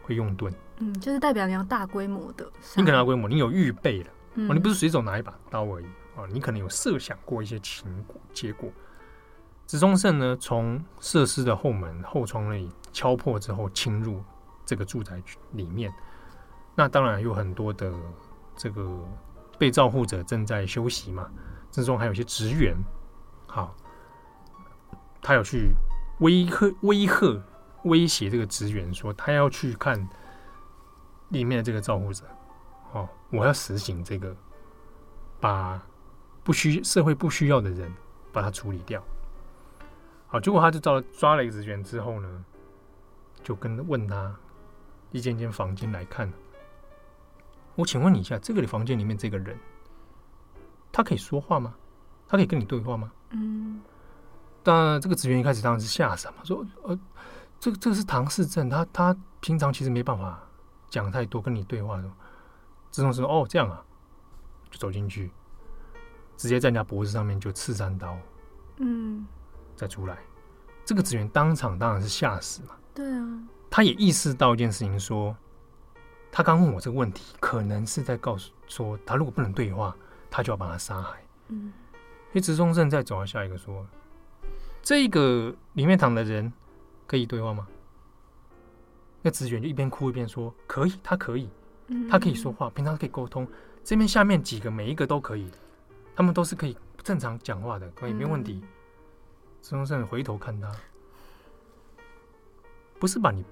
会用钝。嗯，就是代表你要大规模的，你可能大规模，你有预备了。哦，你不是随手拿一把刀而已哦，你可能有设想过一些情果结果。植中胜呢，从设施的后门后窗内敲破之后，侵入这个住宅里面。那当然有很多的这个被照护者正在休息嘛，之中还有一些职员好，他有去威吓、威吓、威胁这个职员说，他要去看里面的这个照顾者。哦，我要实行这个，把不需社会不需要的人把他处理掉。好，结果他就抓抓了一个职员之后呢，就跟问他一间间房间来看。我请问你一下，这个房间里面这个人，他可以说话吗？他可以跟你对话吗？嗯。但，这个职员一开始当然是吓傻嘛，说呃，这个这个是唐氏症，他他平常其实没办法讲太多跟你对话的。自动说哦这样啊，就走进去，直接在人家脖子上面就刺三刀，嗯，再出来，这个职员当场当然是吓死嘛。对啊，他也意识到一件事情说，说他刚问我这个问题，可能是在告诉说，他如果不能对话，他就要把他杀害。嗯，所以直中正在走到下一个说，这个里面躺的人可以对话吗？那职员就一边哭一边说，可以，他可以。他可以说话，平常可以沟通。这边下面几个每一个都可以，他们都是可以正常讲话的，可以没问题。孙中山回头看他，不是吧？你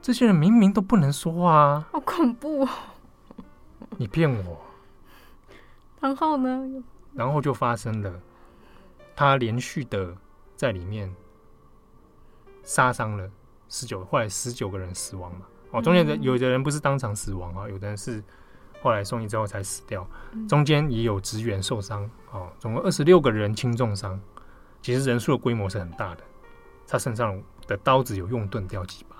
这些人明明都不能说话啊！好恐怖哦！*laughs* 你骗我。然后呢？然后就发生了，他连续的在里面杀伤了十九，后来十九个人死亡嘛。哦，中间的有的人不是当场死亡啊，有的人是后来送医之后才死掉。中间也有职员受伤，哦，总共二十六个人轻重伤。其实人数的规模是很大的。他身上的刀子有用钝掉几把。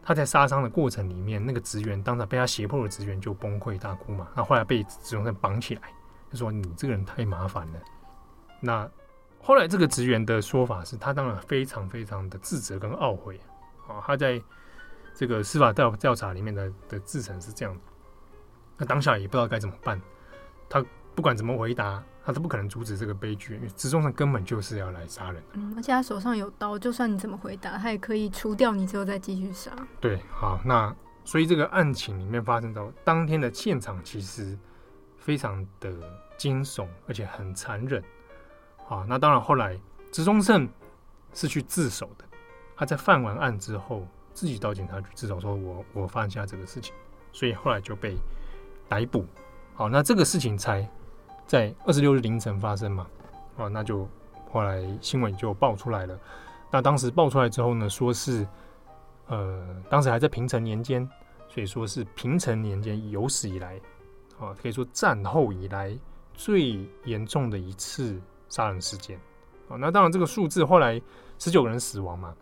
他在杀伤的过程里面，那个职员当场被他胁迫的职员就崩溃大哭嘛。那后来被职中正绑起来，就说你这个人太麻烦了。那后来这个职员的说法是他当然非常非常的自责跟懊悔啊，他在。这个司法调调查里面的的制程是这样，那当下也不知道该怎么办。他不管怎么回答，他都不可能阻止这个悲剧，因为直中上根本就是要来杀人。嗯，而且他手上有刀，就算你怎么回答，他也可以除掉你之后再继续杀。对，好，那所以这个案情里面发生到当天的现场，其实非常的惊悚，而且很残忍。啊，那当然后来直中胜是去自首的，他在犯完案之后。自己到警察局自首说我：“我我犯下这个事情，所以后来就被逮捕。好，那这个事情才在二十六日凌晨发生嘛？啊，那就后来新闻就爆出来了。那当时爆出来之后呢，说是呃，当时还在平成年间，所以说是平成年间有史以来啊，可以说战后以来最严重的一次杀人事件。啊，那当然这个数字后来十九个人死亡嘛。”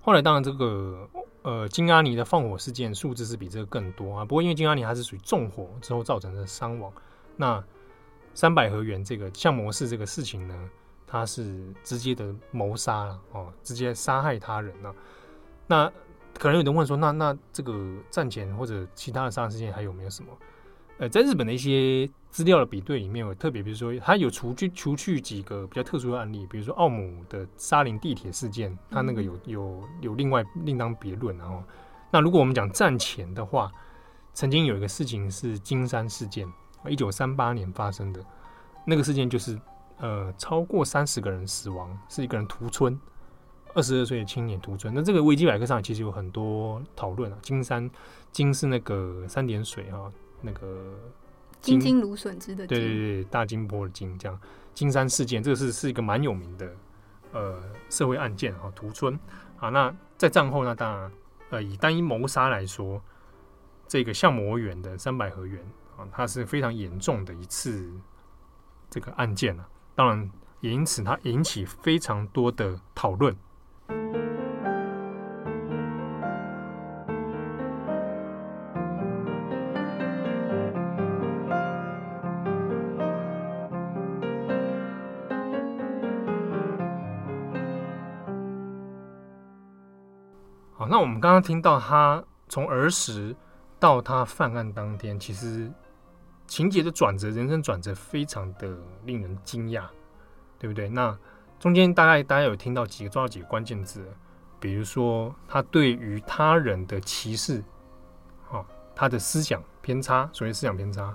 后来当然这个呃金阿尼的放火事件数字是比这个更多啊，不过因为金阿尼它是属于纵火之后造成的伤亡，那三百合园这个相模氏这个事情呢，它是直接的谋杀哦，直接杀害他人了。那可能有人问说，那那这个战前或者其他的杀人事件还有没有什么？呃，在日本的一些资料的比对里面，有特别，比如说，它有除去除去几个比较特殊的案例，比如说奥姆的沙林地铁事件，它那个有有有另外另当别论。然后，那如果我们讲战前的话，曾经有一个事情是金山事件，一九三八年发生的那个事件，就是呃超过三十个人死亡，是一个人屠村，二十二岁的青年屠村。那这个维基百科上其实有很多讨论啊，金山金是那个三点水啊。那个金金芦笋汁的金，对对对，大金波的金，这样金山事件，这个是是一个蛮有名的呃社会案件哈，屠村啊。那在战后呢，当然呃以单一谋杀来说，这个相模园的三百合园啊，它是非常严重的一次这个案件啊。当然也因此它引起非常多的讨论。那我们刚刚听到他从儿时到他犯案当天，其实情节的转折、人生转折非常的令人惊讶，对不对？那中间大概大家有听到几个重要几个关键字，比如说他对于他人的歧视，啊，他的思想偏差，所谓思想偏差，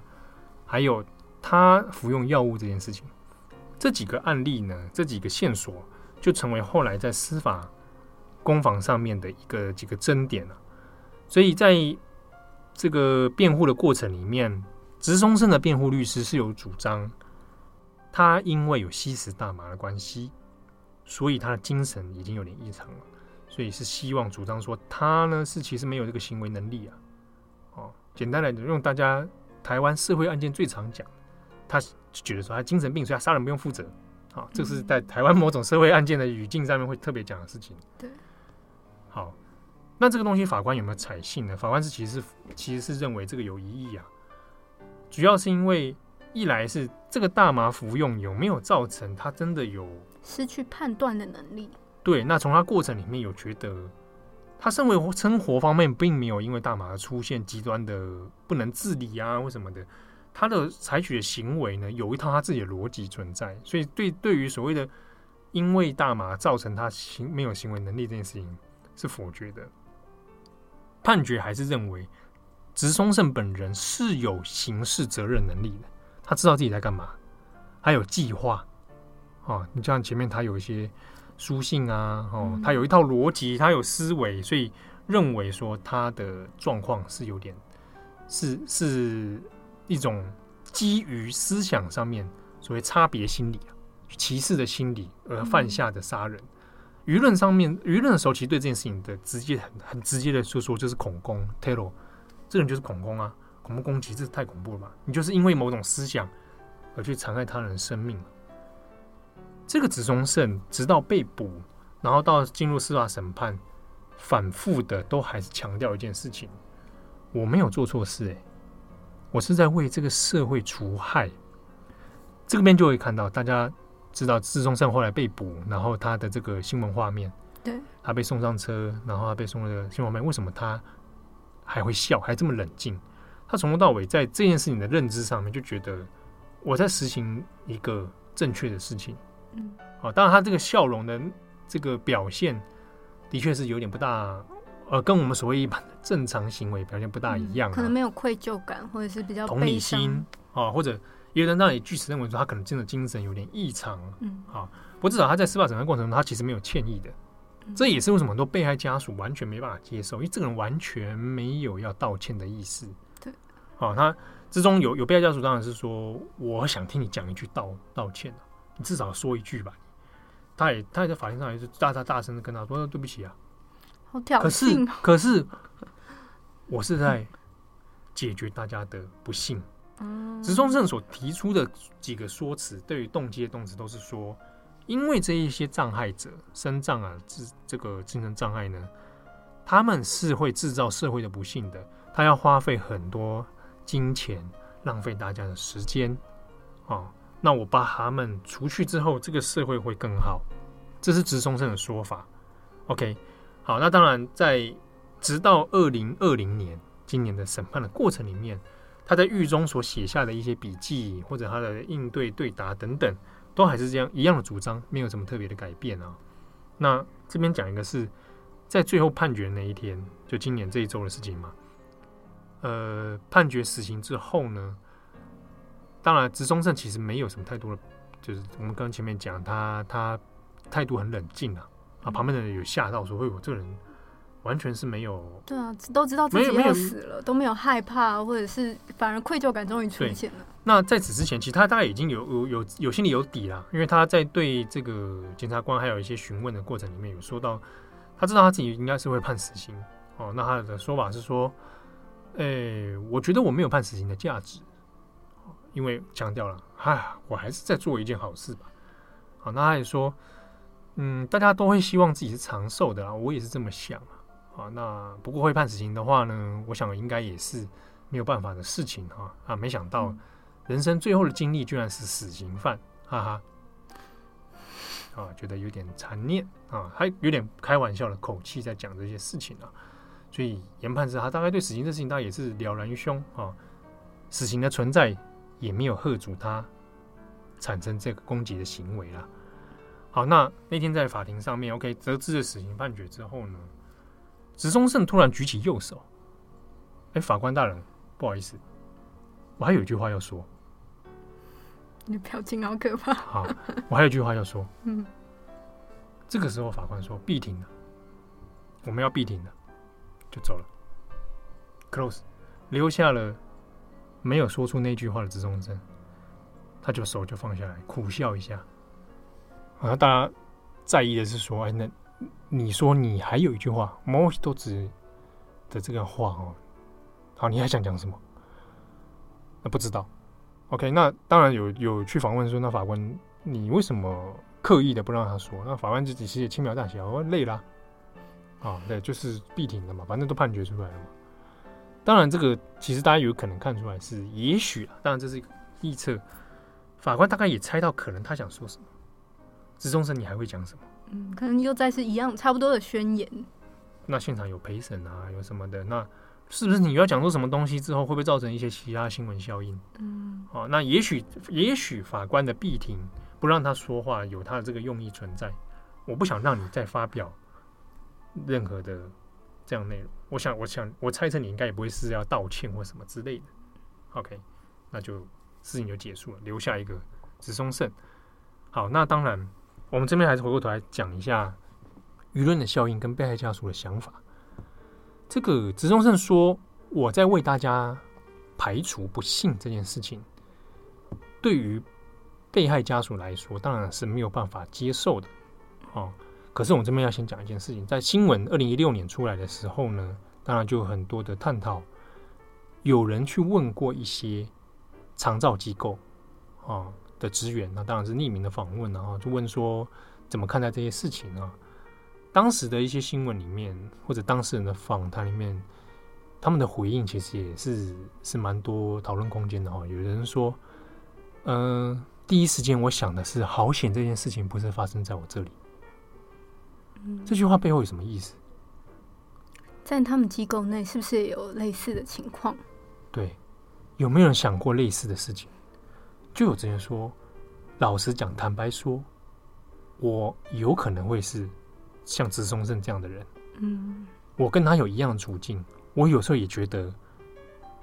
还有他服用药物这件事情，这几个案例呢，这几个线索就成为后来在司法攻防上面的一个几个争点啊。所以在这个辩护的过程里面，植松胜的辩护律师是有主张，他因为有吸食大麻的关系，所以他的精神已经有点异常了，所以是希望主张说他呢是其实没有这个行为能力啊。哦，简单来讲，用大家台湾社会案件最常讲，他就觉得说他精神病，所以他杀人不用负责。啊，这是在台湾某种社会案件的语境上面会特别讲的事情。对，好。那这个东西法官有没有采信呢？法官是其实是其实是认为这个有疑义啊，主要是因为一来是这个大麻服用有没有造成他真的有失去判断的能力？对，那从他过程里面有觉得他身为生活方面并没有因为大麻出现极端的不能自理啊或什么的，他的采取的行为呢有一套他自己的逻辑存在，所以对对于所谓的因为大麻造成他行没有行为能力这件事情是否决的。判决还是认为，植松胜本人是有刑事责任能力的，他知道自己在干嘛，还有计划。哦，你像前面他有一些书信啊，哦，他有一套逻辑，他有思维，所以认为说他的状况是有点，是是一种基于思想上面所谓差别心理啊、歧视的心理而犯下的杀人。舆论上面，舆论的时候，其实对这件事情的直接很很直接的说说，就是恐攻 terror，这人就是恐攻啊，恐怖攻击，这太恐怖了吧？你就是因为某种思想而去残害他人生命。这个植松胜直到被捕，然后到进入司法审判，反复的都还是强调一件事情：我没有做错事，哎，我是在为这个社会除害。这个边就会看到大家。知道自松胜后来被捕，然后他的这个新闻画面，对，他被送上车，然后他被送了新闻画面，为什么他还会笑，还这么冷静？他从头到尾在这件事情的认知上面就觉得我在实行一个正确的事情。嗯，好，当然他这个笑容的这个表现的确是有点不大，呃，跟我们所谓一般的正常行为表现不大一样，啊嗯，可能没有愧疚感，或者是比较同理心啊，或者。有人让你据此认为说他可能真的精神有点异常，嗯，啊，不过至少他在司法审判过程中，他其实没有歉意的，这也是为什么很多被害家属完全没办法接受，因为这个人完全没有要道歉的意思。对，好，他之中有有被害家属当然是说，我想听你讲一句道道歉，你至少说一句吧。他也他也在法庭上也是大大大声的跟他说对不起啊，好挑衅。可是可是我是在解决大家的不幸。植松胜所提出的几个说辞，对于动机的动词都是说，因为这一些障碍者身障啊，这这个精神障碍呢，他们是会制造社会的不幸的，他要花费很多金钱，浪费大家的时间，哦，那我把他们除去之后，这个社会会更好，这是植松胜的说法。OK，好，那当然在直到二零二零年今年的审判的过程里面。他在狱中所写下的一些笔记，或者他的应对对答等等，都还是这样一样的主张，没有什么特别的改变啊。那这边讲一个是在最后判决那一天，就今年这一周的事情嘛。呃，判决死刑之后呢，当然植松胜其实没有什么太多的，就是我们刚前面讲他他态度很冷静啊，啊，旁边的人有吓到说，会有这个人。完全是没有，对啊，都知道自己要死了，都没有害怕，或者是反而愧疚感终于出现了。那在此之前，其实他大概已经有有有有心里有底了，因为他在对这个检察官还有一些询问的过程里面有说到，他知道他自己应该是会判死刑哦。那他的说法是说，诶、欸，我觉得我没有判死刑的价值，因为强调了，哎，我还是在做一件好事吧。好，那他也说，嗯，大家都会希望自己是长寿的啊，我也是这么想。啊，那不过会判死刑的话呢，我想应该也是没有办法的事情哈啊！没想到人生最后的经历居然是死刑犯，哈哈！啊，觉得有点残念啊，还有点开玩笑的口气在讲这些事情啊。所以研判是他大概对死刑这事情，他也是了然于胸啊。死刑的存在也没有吓阻他产生这个攻击的行为了。好，那那天在法庭上面，OK，得知了死刑判决之后呢？植松胜突然举起右手，哎，法官大人，不好意思，我还有一句话要说。*laughs* 你的表情好可怕。好，我还有一句话要说。*laughs* 嗯，这个时候法官说闭庭了，我们要闭庭了，就走了。Close，留下了没有说出那句话的执中正，他就手就放下来，苦笑一下。好像大家在意的是说，哎，那你说你还有一句话，もう一つ的这个话哦，好，你还想讲什么？那不知道。OK，那当然有有去访问说，那法官你为什么刻意的不让他说？那法官就只是也轻描淡写，我累了。啊，对，就是闭庭了嘛，反正都判决出来了嘛。当然，这个其实大家有可能看出来是也许啊，当然这是一个臆测。法官大概也猜到可能他想说什么。执中生，你还会讲什么？ 嗯，可能又再是一样差不多的宣言。那现场有陪审啊，有什么的？那是不是你要讲出什么东西之后，会不会造成一些其他新闻效应？嗯，好，那也许也许法官的闭庭不让他说话，有他的这个用意存在。我不想让你再发表任何的。这样内容，我想，我想，我猜测你应该也不会是要道歉或什么之类的。OK，那就事情就结束了，留下一个执中胜。好，那当然，我们这边还是回过头来讲一下舆论的效应跟被害家属的想法。这个执中胜说：“我在为大家排除不幸这件事情，对于被害家属来说，当然是没有办法接受的。”哦。可是我们这边要先讲一件事情，在新闻二零一六年出来的时候呢，当然就有很多的探讨，有人去问过一些长照机构啊的职员，那当然是匿名的访问，然后就问说怎么看待这些事情啊？当时的一些新闻里面或者当事人的访谈里面，他们的回应其实也是是蛮多讨论空间的哈。有人说，嗯、呃，第一时间我想的是，好险这件事情不是发生在我这里。这句话背后有什么意思？在他们机构内，是不是也有类似的情况？对，有没有人想过类似的事情？就有职员说：“老实讲，坦白说，我有可能会是像执中胜这样的人。嗯，我跟他有一样的处境，我有时候也觉得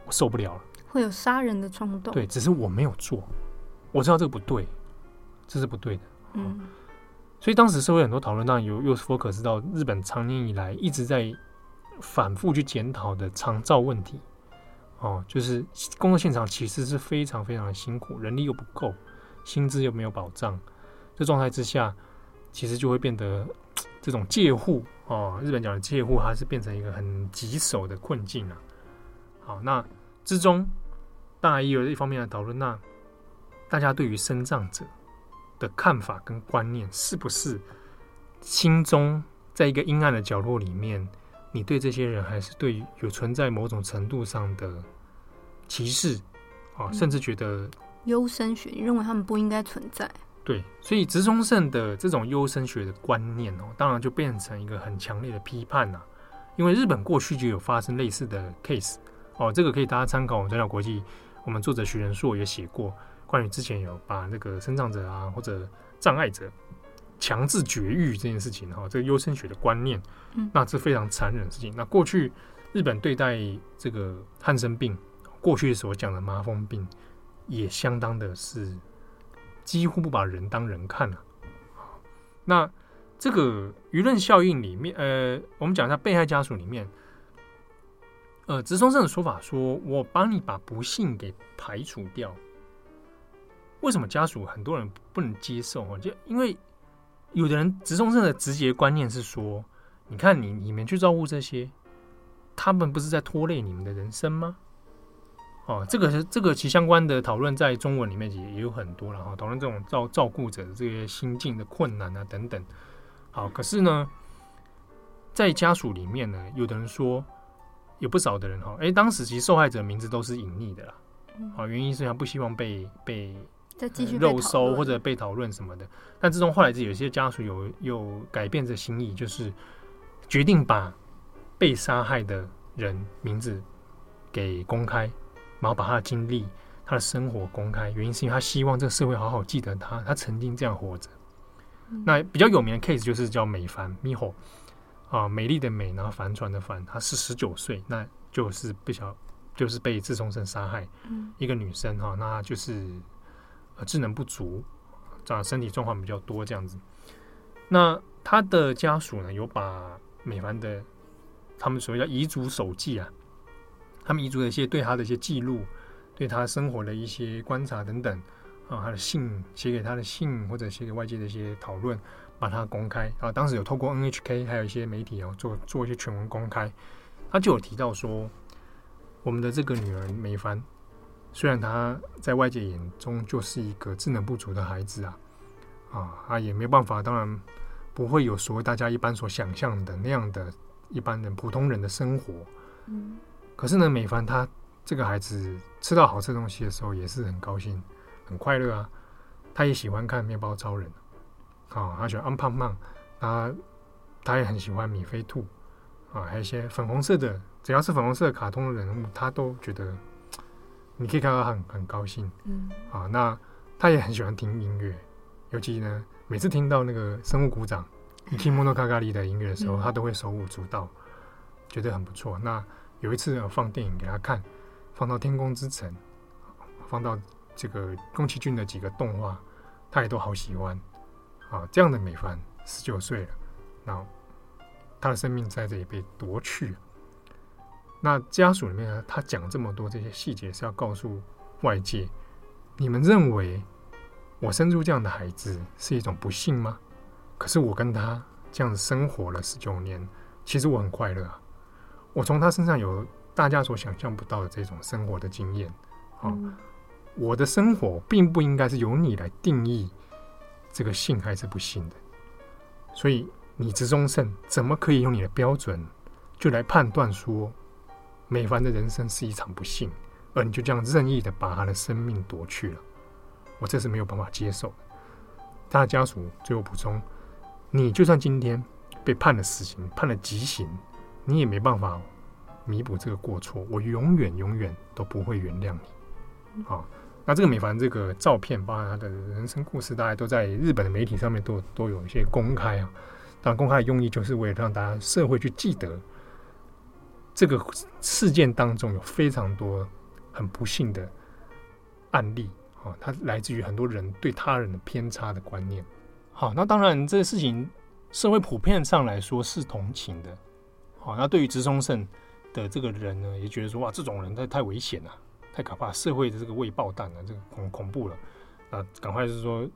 我受不了了，会有杀人的冲动。对，只是我没有做，我知道这个不对，这是不对的。嗯。”所以当时社会很多讨论，当然有又 focus 到日本长年以来一直在反复去检讨的长照问题，哦，就是工作现场其实是非常非常的辛苦，人力又不够，薪资又没有保障，这状态之下，其实就会变得这种介护哦，日本讲的介护，它是变成一个很棘手的困境啊。好，那之中当然也有一方面的讨论，那大家对于身障者。的看法跟观念，是不是心中在一个阴暗的角落里面，你对这些人还是对有存在某种程度上的歧视啊，甚至觉得优生学，你认为他们不应该存在？对，所以植中胜的这种优生学的观念哦，当然就变成一个很强烈的批判呐。因为日本过去就有发生类似的 case 哦，这个可以大家参考我们转角国际，我们作者徐仁硕也写过。关于之前有把那个生长者啊或者障碍者强制绝育这件事情哈，这个优生学的观念，嗯，那是非常残忍的事情。那过去日本对待这个汉生病，过去所讲的麻风病，也相当的是几乎不把人当人看了。那这个舆论效应里面，呃，我们讲一下被害家属里面，呃，直松胜的说法说，我帮你把不幸给排除掉。为什么家属很多人不能接受啊？就因为有的人直中症的直接观念是说：你看你你们去照顾这些，他们不是在拖累你们的人生吗？哦，这个是这个其相关的讨论在中文里面也也有很多了哈，讨论这种照照顾者的这些心境的困难啊等等。好，可是呢，在家属里面呢，有的人说有不少的人哈，哎，当时其实受害者名字都是隐匿的啦，好，原因是他不希望被被。肉搜或者被讨论什么的，但自从后来有些家属有有改变这心意，就是决定把被杀害的人名字给公开，然后把他的经历、他的生活公开。原因是因为他希望这个社会好好记得他，他曾经这样活着。嗯、那比较有名的 case 就是叫美帆 Miho 啊，美丽的美，然后帆船的帆，她是十九岁，那就是不小就是被执中胜杀害，嗯、一个女生哈，那就是。呃智能不足，这样身体状况比较多这样子。那他的家属呢，有把美帆的他们所谓叫遗嘱手记啊，他们遗嘱的一些对他的一些记录，对他生活的一些观察等等啊，他的信写给他的信或者写给外界的一些讨论，把它公开啊。当时有透过 NHK 还有一些媒体啊做做一些全文公开，他就有提到说，我们的这个女儿美帆。虽然他在外界眼中就是一个智能不足的孩子啊，啊，他也没办法，当然不会有所谓大家一般所想象的那样的一般人普通人的生活。嗯，可是呢，美凡他这个孩子吃到好吃的东西的时候也是很高兴、很快乐啊。他也喜欢看《面包超人》，啊，他喜欢安胖胖，他他也很喜欢米菲兔，啊，还有一些粉红色的，只要是粉红色的卡通的人物，他都觉得。你可以看到他很很高兴，嗯，啊，那他也很喜欢听音乐，尤其呢，每次听到那个生物鼓掌，你听莫诺卡卡里的音乐的时候，嗯、他都会手舞足蹈，觉得很不错。那有一次放电影给他看，放到《天空之城》，放到这个宫崎骏的几个动画，他也都好喜欢。啊，这样的美帆十九岁了，那他的生命在这里被夺去了。那家属里面呢，他讲这么多这些细节，是要告诉外界：你们认为我生出这样的孩子是一种不幸吗？可是我跟他这样子生活了十九年，其实我很快乐啊！我从他身上有大家所想象不到的这种生活的经验。啊，我的生活并不应该是由你来定义这个幸还是不幸的。所以你执中胜怎么可以用你的标准就来判断说？美凡的人生是一场不幸，而你就这样任意的把他的生命夺去了，我这是没有办法接受。他的家属最后补充：你就算今天被判了死刑，判了极刑，你也没办法弥补这个过错。我永远永远都不会原谅你。啊，那这个美凡这个照片，包括他的人生故事，大家都在日本的媒体上面都都有一些公开啊。当然，公开的用意就是为了让大家社会去记得。这个事件当中有非常多很不幸的案例啊，它来自于很多人对他人的偏差的观念。好，那当然这个事情社会普遍上来说是同情的。好，那对于植松胜的这个人呢，也觉得说哇，这种人太太危险了，太可怕，社会的这个未爆弹了，这个恐恐怖了。啊，赶快就是说，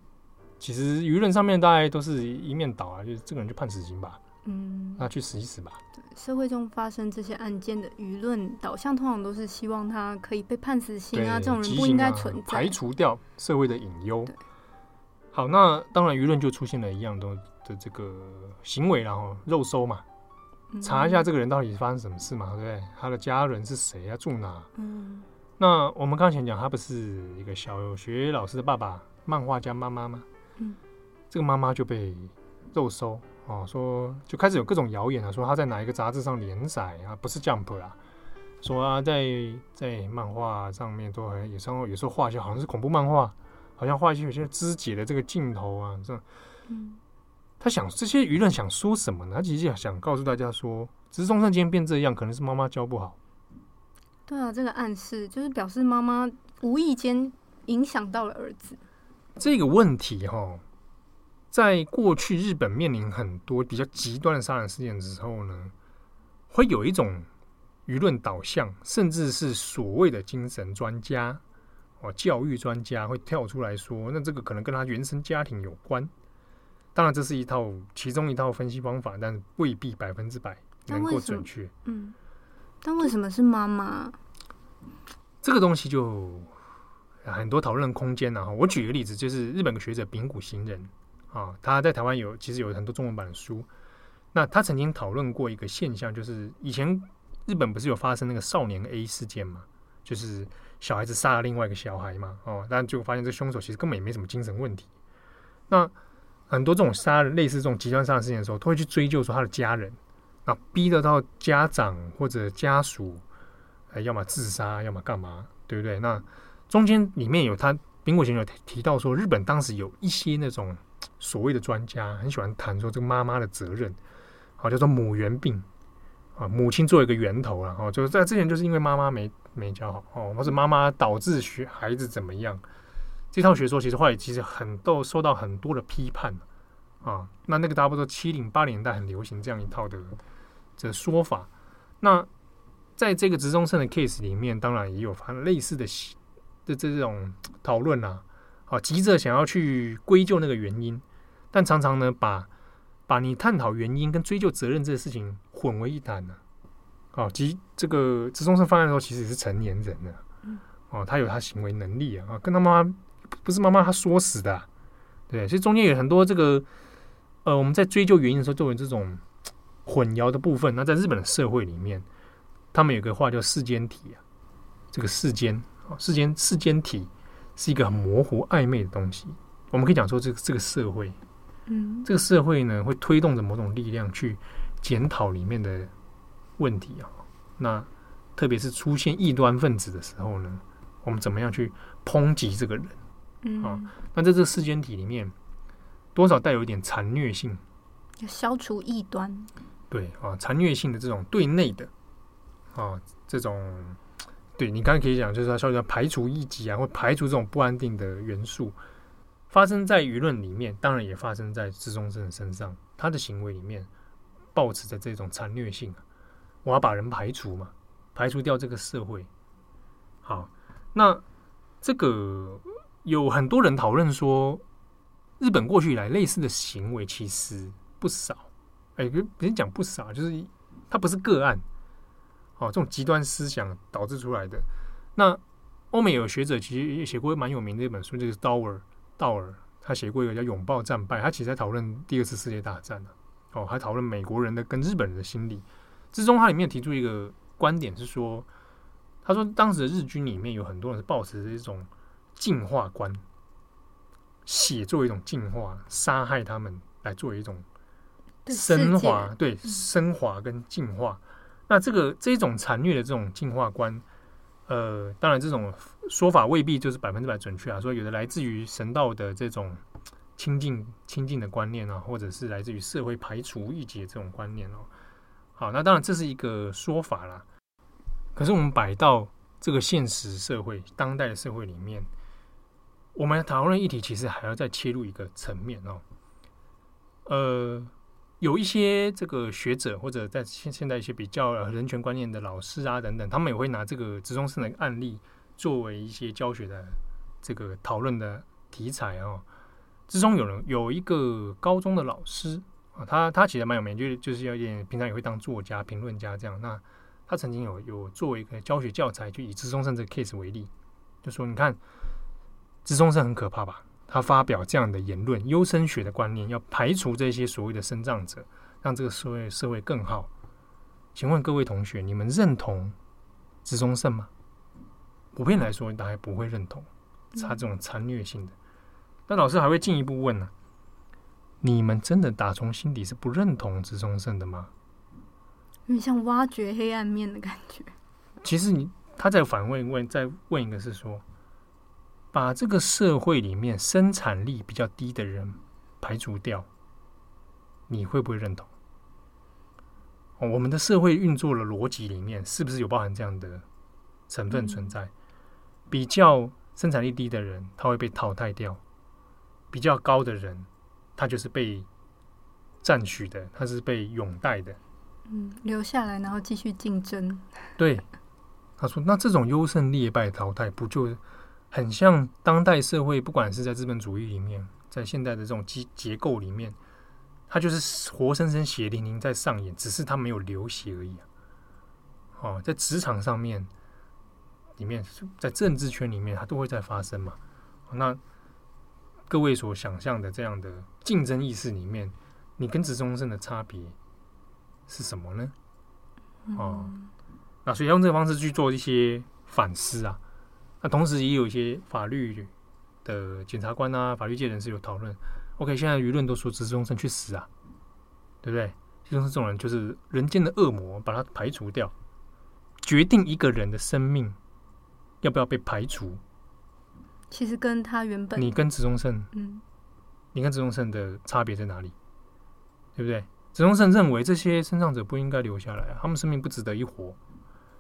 其实舆论上面大概都是一面倒啊，就是这个人就判死刑吧。嗯，那去死一死吧。对，社会中发生这些案件的舆论导向，通常都是希望他可以被判死刑啊，这种人不应该存在，啊，排除掉社会的隐忧。好，那当然舆论就出现了一样的的这个行为，然后肉搜嘛，查一下这个人到底发生什么事嘛，对不对？他的家人是谁啊？住哪？嗯，那我们刚才讲，他不是一个小学老师的爸爸，漫画家妈妈吗？嗯，这个妈妈就被肉搜。哦，说就开始有各种谣言啊，说他在哪一个杂志上连载啊，不是 Jump 啦，说啊在在漫画上面都还有时候有时候画一些好像是恐怖漫画，好像画一些有些肢解的这个镜头啊，这样，嗯，他想这些舆论想说什么呢？他其实想告诉大家说，只是中山今天变这样，可能是妈妈教不好。对啊，这个暗示就是表示妈妈无意间影响到了儿子。这个问题哈、哦。在过去，日本面临很多比较极端的杀人事件的时候呢，会有一种舆论导向，甚至是所谓的精神专家哦，教育专家会跳出来说，那这个可能跟他原生家庭有关。当然，这是一套其中一套分析方法，但未必百分之百能够准确。嗯，但为什么是妈妈？这个东西就很多讨论空间了哈。我举个例子，就是日本的学者柄谷行人。啊，他在台湾有其实有很多中文版的书。那他曾经讨论过一个现象，就是以前日本不是有发生那个少年 A 事件嘛？就是小孩子杀了另外一个小孩嘛？哦，但就发现这凶手其实根本也没什么精神问题。那很多这种杀人类似这种极端杀人事件的时候，都会去追究说他的家人，那，逼得到家长或者家属，哎，要么自杀，要么干嘛，对不对？那中间里面有他苹果先生有提到说，日本当时有一些那种。所谓的专家很喜欢谈说这个妈妈的责任，好叫做母源病啊，母亲做一个源头了哦，就是在之前就是因为妈妈没没教好哦，或是妈妈导致学孩子怎么样，这套学说其实后来其实很都受到很多的批判啊。那那个差不多七零八零年代很流行这样一套的这说法。那在这个执中生的 case 里面，当然也有发类似的的这种讨论啊，啊，急着想要去归咎那个原因，但常常呢，把把你探讨原因跟追究责任这个事情混为一谈呢。哦，即这个执中胜犯案的时候，其实也是成年人了，哦，他有他行为能力啊，跟他妈妈不是妈妈他说死的，啊，对，所以中间有很多这个呃，我们在追究原因的时候，作为这种混淆的部分。那在日本的社会里面，他们有个话叫世间体啊，这个世间啊，世间世间体是一个很模糊暧昧的东西。我们可以讲说，这个这个社会，嗯，这个社会呢，会推动着某种力量去检讨里面的。问题啊，那特别是出现异端分子的时候呢，我们怎么样去抨击这个人？嗯，啊，那在这个世间体里面，多少带有一点残虐性，要消除异端。对啊，残虐性的这种对内的啊，这种对你刚刚可以讲，就是说，稍微要排除异己啊，或排除这种不安定的元素，发生在舆论里面，当然也发生在执中胜身上，他的行为里面，抱持着这种残虐性。我要把人排除嘛，排除掉这个社会。好，那这个有很多人讨论说，日本过去以来类似的行为其实不少。哎，别别讲不少，就是它不是个案。哦，这种极端思想导致出来的。那欧美有学者其实也写过蛮有名的一本书，就是道尔道尔，他写过一个叫《拥抱战败》，他其实在讨论第二次世界大战哦，还讨论美国人的跟日本人的心理。之中，他里面提出一个观点是说，他说当时的日军里面有很多人是抱持着一种进化观，血作为一种进化，杀害他们来作为一种升华，对升华跟进化。那这个这种残虐的这种进化观，呃，当然这种说法未必就是百分之百准确啊。说有的来自于神道的这种清净清净的观念啊，或者是来自于社会排除异己这种观念哦。好，那当然这是一个说法啦。可是我们摆到这个现实社会、当代的社会里面，我们讨论议题其实还要再切入一个层面哦。呃，有一些这个学者或者在现现在一些比较人权观念的老师啊等等，他们也会拿这个职中生的案例作为一些教学的这个讨论的题材哦。之中有人有一个高中的老师。啊，他他其实蛮有名，就是就是有点平常也会当作家、评论家这样。那他曾经有有作为一个教学教材，就以职中生这个 case 为例，就说你看职中生很可怕吧？他发表这样的言论，优生学的观念，要排除这些所谓的生障者，让这个社会社会更好。请问各位同学，你们认同执中胜吗？普遍来说，大家不会认同他这种残虐性的。那老师还会进一步问呢、啊？你们真的打从心底是不认同执中胜的吗？有点像挖掘黑暗面的感觉。其实你他在反问问再问一个是说，把这个社会里面生产力比较低的人排除掉，你会不会认同？哦，我们的社会运作的逻辑里面是不是有包含这样的成分存在？比较生产力低的人他会被淘汰掉，比较高的人。他就是被赞许的，他是被拥戴的，嗯，留下来然后继续竞争。对，他说：“那这种优胜劣败淘汰，不就很像当代社会？不管是在资本主义里面，在现代的这种机结构里面，它就是活生生血淋淋在上演，只是它没有流血而已啊。哦，在职场上面，里面在政治圈里面，它都会在发生嘛。那。各位所想象的这样的竞争意识里面，你跟职中生的差别是什么呢？哦，那所以用这个方式去做一些反思啊。那同时也有一些法律的检察官啊、法律界人士有讨论。OK，现在舆论都说执中生去死啊，对不对？执中生这种人就是人间的恶魔，把他排除掉，决定一个人的生命要不要被排除。其实跟他原本，你跟执中生，嗯，你跟执中生的差别在哪里？对不对？执中生认为这些身障者不应该留下来啊，他们生命不值得一活。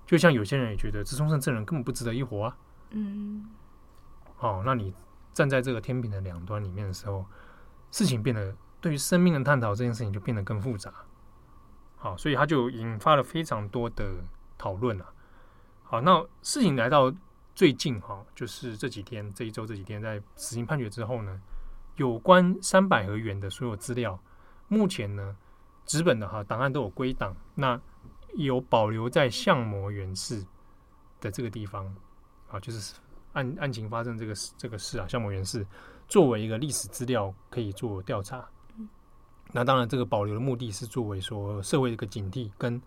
就像有些人也觉得执中生这人根本不值得一活啊。嗯，好，那你站在这个天平的两端里面的时候，事情变得对于生命的探讨这件事情就变得更复杂。好，所以他就引发了非常多的讨论啊。好，那事情来到最近哈，就是这几天这一周这几天在死刑判决之后呢，有关三百合园的所有资料，目前呢纸本的哈档案都有归档，那有保留在相模原市的这个地方啊，就是案案情发生这个这个事啊，相模原市作为一个历史资料可以做调查。那当然，这个保留的目的是作为说社会的一个警惕，跟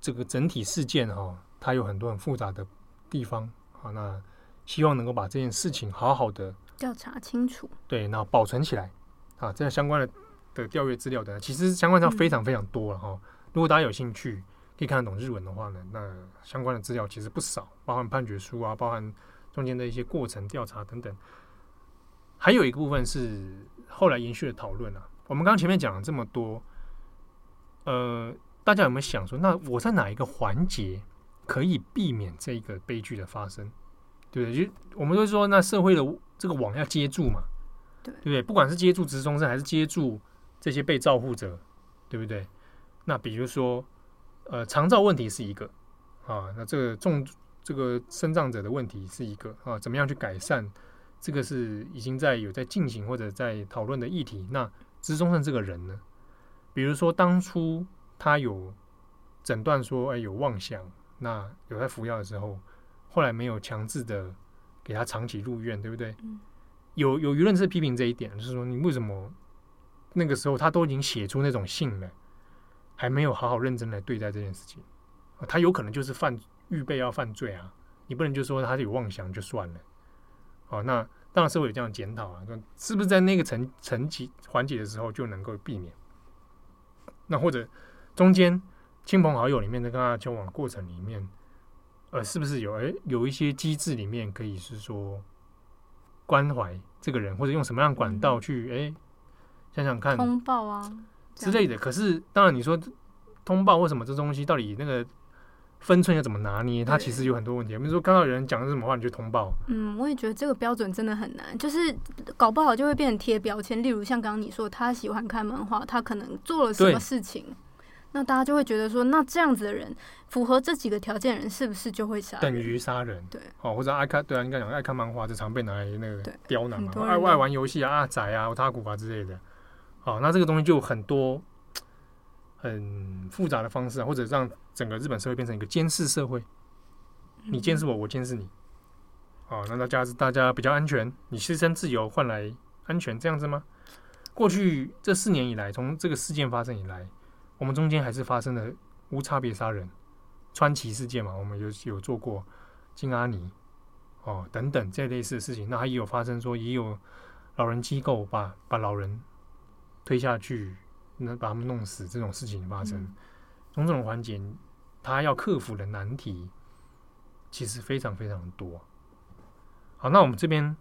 这个整体事件哈，它有很多很复杂的地方啊。那希望能够把这件事情好好的调查清楚，对，那保存起来啊。这样相关的的调阅资料的，其实相关上非常非常多了哈。嗯、如果大家有兴趣，可以看得懂日文的话呢，那相关的资料其实不少，包含判决书啊，包含中间的一些过程调查等等。还有一个部分是后来延续的讨论啊。我们刚刚前面讲了这么多，呃，大家有没有想说，那我在哪一个环节可以避免这个悲剧的发生？对不对？就我们都说，那社会的这个网要接住嘛，对，对不对？不管是接住直中生，还是接住这些被照护者，对不对？那比如说，呃，长照问题是一个啊，那这个重这个生障者的问题是一个啊，怎么样去改善？这个是已经在有在进行或者在讨论的议题。那资中生这个人呢，比如说当初他有诊断说，哎，有妄想，那有在服药的时候，后来没有强制的给他长期入院，对不对？有有舆论是批评这一点，就是说你为什么那个时候他都已经写出那种信了，还没有好好认真来对待这件事情？他有可能就是犯预备要犯罪啊，你不能就说他有妄想就算了。好，那。当然社会有这样检讨啊，说是不是在那个层层级环节的时候就能够避免？那或者中间亲朋好友里面在跟他交往的过程里面，呃，是不是有诶有一些机制里面可以是说关怀这个人，或者用什么样管道去诶想想看通报啊之类的？可是当然你说通报为什么这东西到底那个。分寸要怎么拿捏？它其实有很多问题。比如说，刚到有人讲什么话，你就通报。嗯，我也觉得这个标准真的很难，就是搞不好就会变成贴标签。例如像刚刚你说，他喜欢看漫画，他可能做了什么事情，那大家就会觉得说，那这样子的人符合这几个条件的人，是不是就会杀？等于杀人？对，哦，或者爱看，对啊，应该讲爱看漫画，就常被拿来那个刁难嘛。爱爱玩游戏啊，宅啊，他古啊之类的。好，那这个东西就很多。很复杂的方式，或者让整个日本社会变成一个监视社会，你监视我，我监视你，好，那大家是大家比较安全，你牺牲自由换来安全，这样子吗？过去这四年以来，从这个事件发生以来，我们中间还是发生了无差别杀人、川崎事件嘛，我们有有做过金阿尼哦等等这类似的事情，那还有发生说也有老人机构把把老人推下去。能把他们弄死这种事情发生，种种环节，他要克服的难题其实非常非常多。好，那我们这边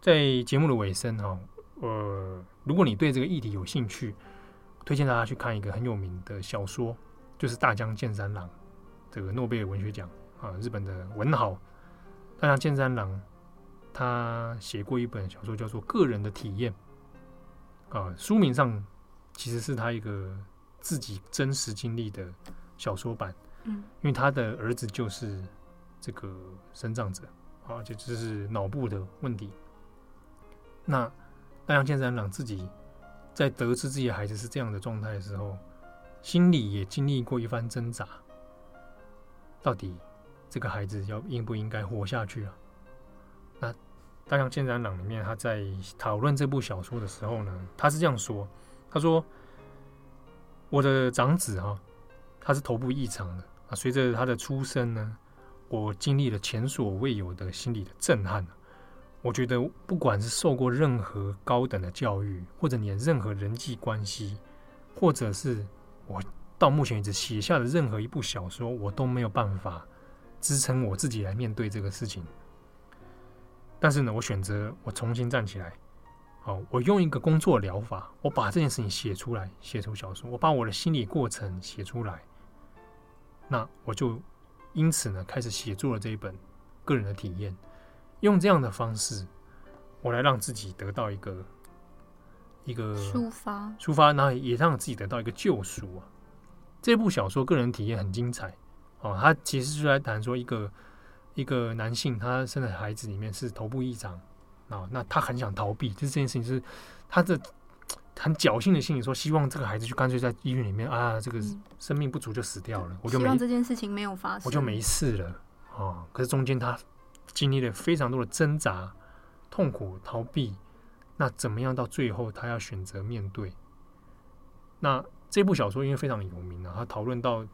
在节目的尾声哈，呃，如果你对这个议题有兴趣，推荐大家去看一个很有名的小说，就是大江健三郎这个诺贝尔文学奖啊，日本的文豪大江健三郎，他写过一本小说叫做《个人的体验》啊，书名上。其实是他一个自己真实经历的小说版，嗯，因为他的儿子就是这个生长者，啊，就就是脑部的问题。那大江健三郎自己在得知自己的孩子是这样的状态的时候，心里也经历过一番挣扎，到底这个孩子要应不应该活下去啊？大江健三郎里面他在讨论这部小说的时候呢，他是这样说。他说：“我的长子哈，他是头部异常的啊。随着他的出生呢，我经历了前所未有的心理的震撼。我觉得，不管是受过任何高等的教育，或者你的任何人际关系，或者是我到目前为止写下的任何一部小说，我都没有办法支撑我自己来面对这个事情。但是呢，我选择我重新站起来。”好，我用一个工作疗法，我把这件事情写出来，写出小说，我把我的心理过程写出来，那我就因此呢，开始写作了这一本个人的体验。用这样的方式，我来让自己得到一个一个抒发，抒发，然后也让自己得到一个救赎啊。这部小说个人体验很精彩哦，它其实是在谈说一个一个男性他生的孩子里面是头部异常啊，那他很想逃避，就是这件事情是他的。很侥幸的心理说，希望这个孩子就干脆在医院里面啊，这个生命不足就死掉了，嗯、我就没希望这件事情没有发生，我就没事了啊。可是中间他经历了非常多的挣扎、痛苦、逃避，那怎么样到最后他要选择面对？那这部小说因为非常有名啊，他讨论到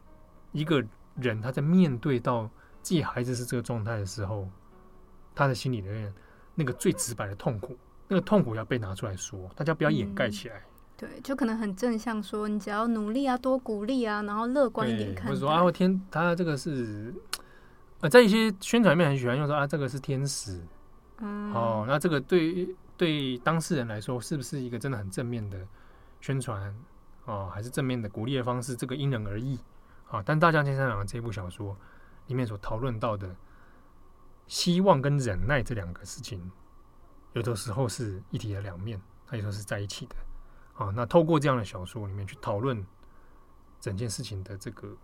一个人他在面对到自己孩子是这个状态的时候，他的心里面那个最直白的痛苦。那个痛苦要被拿出来说，大家不要掩盖起来。嗯、对，就可能很正向说，你只要努力啊，多鼓励啊，然后乐观一点看。或者说啊，我天，他这个是呃，在一些宣传面很喜欢用说啊，这个是天使。嗯。哦，那这个对对当事人来说，是不是一个真的很正面的宣传哦，还是正面的鼓励的方式？这个因人而异啊。但《大将军三郎》这部小说里面所讨论到的希望跟忍耐这两个事情。有的时候是一体的两面，它有时候是在一起的。啊，那透过这样的小说里面去讨论整件事情的这个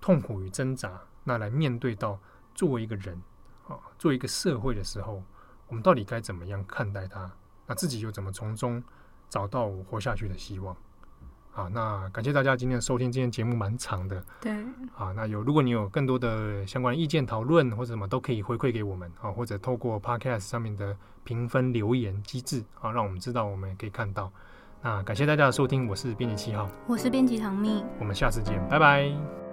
痛苦与挣扎，那来面对到作为一个人啊，作为一个社会的时候，我们到底该怎么样看待它？那自己又怎么从中找到活下去的希望？好，那感谢大家今天的收听。今天节目蛮长的，对，啊，那有如果你有更多的相关意见讨论或者什么，都可以回馈给我们啊，或者透过 Podcast 上面的评分留言机制啊，让我们知道，我们也可以看到。那感谢大家的收听，我是编辑七号，我是编辑唐蜜，我们下次见，拜拜。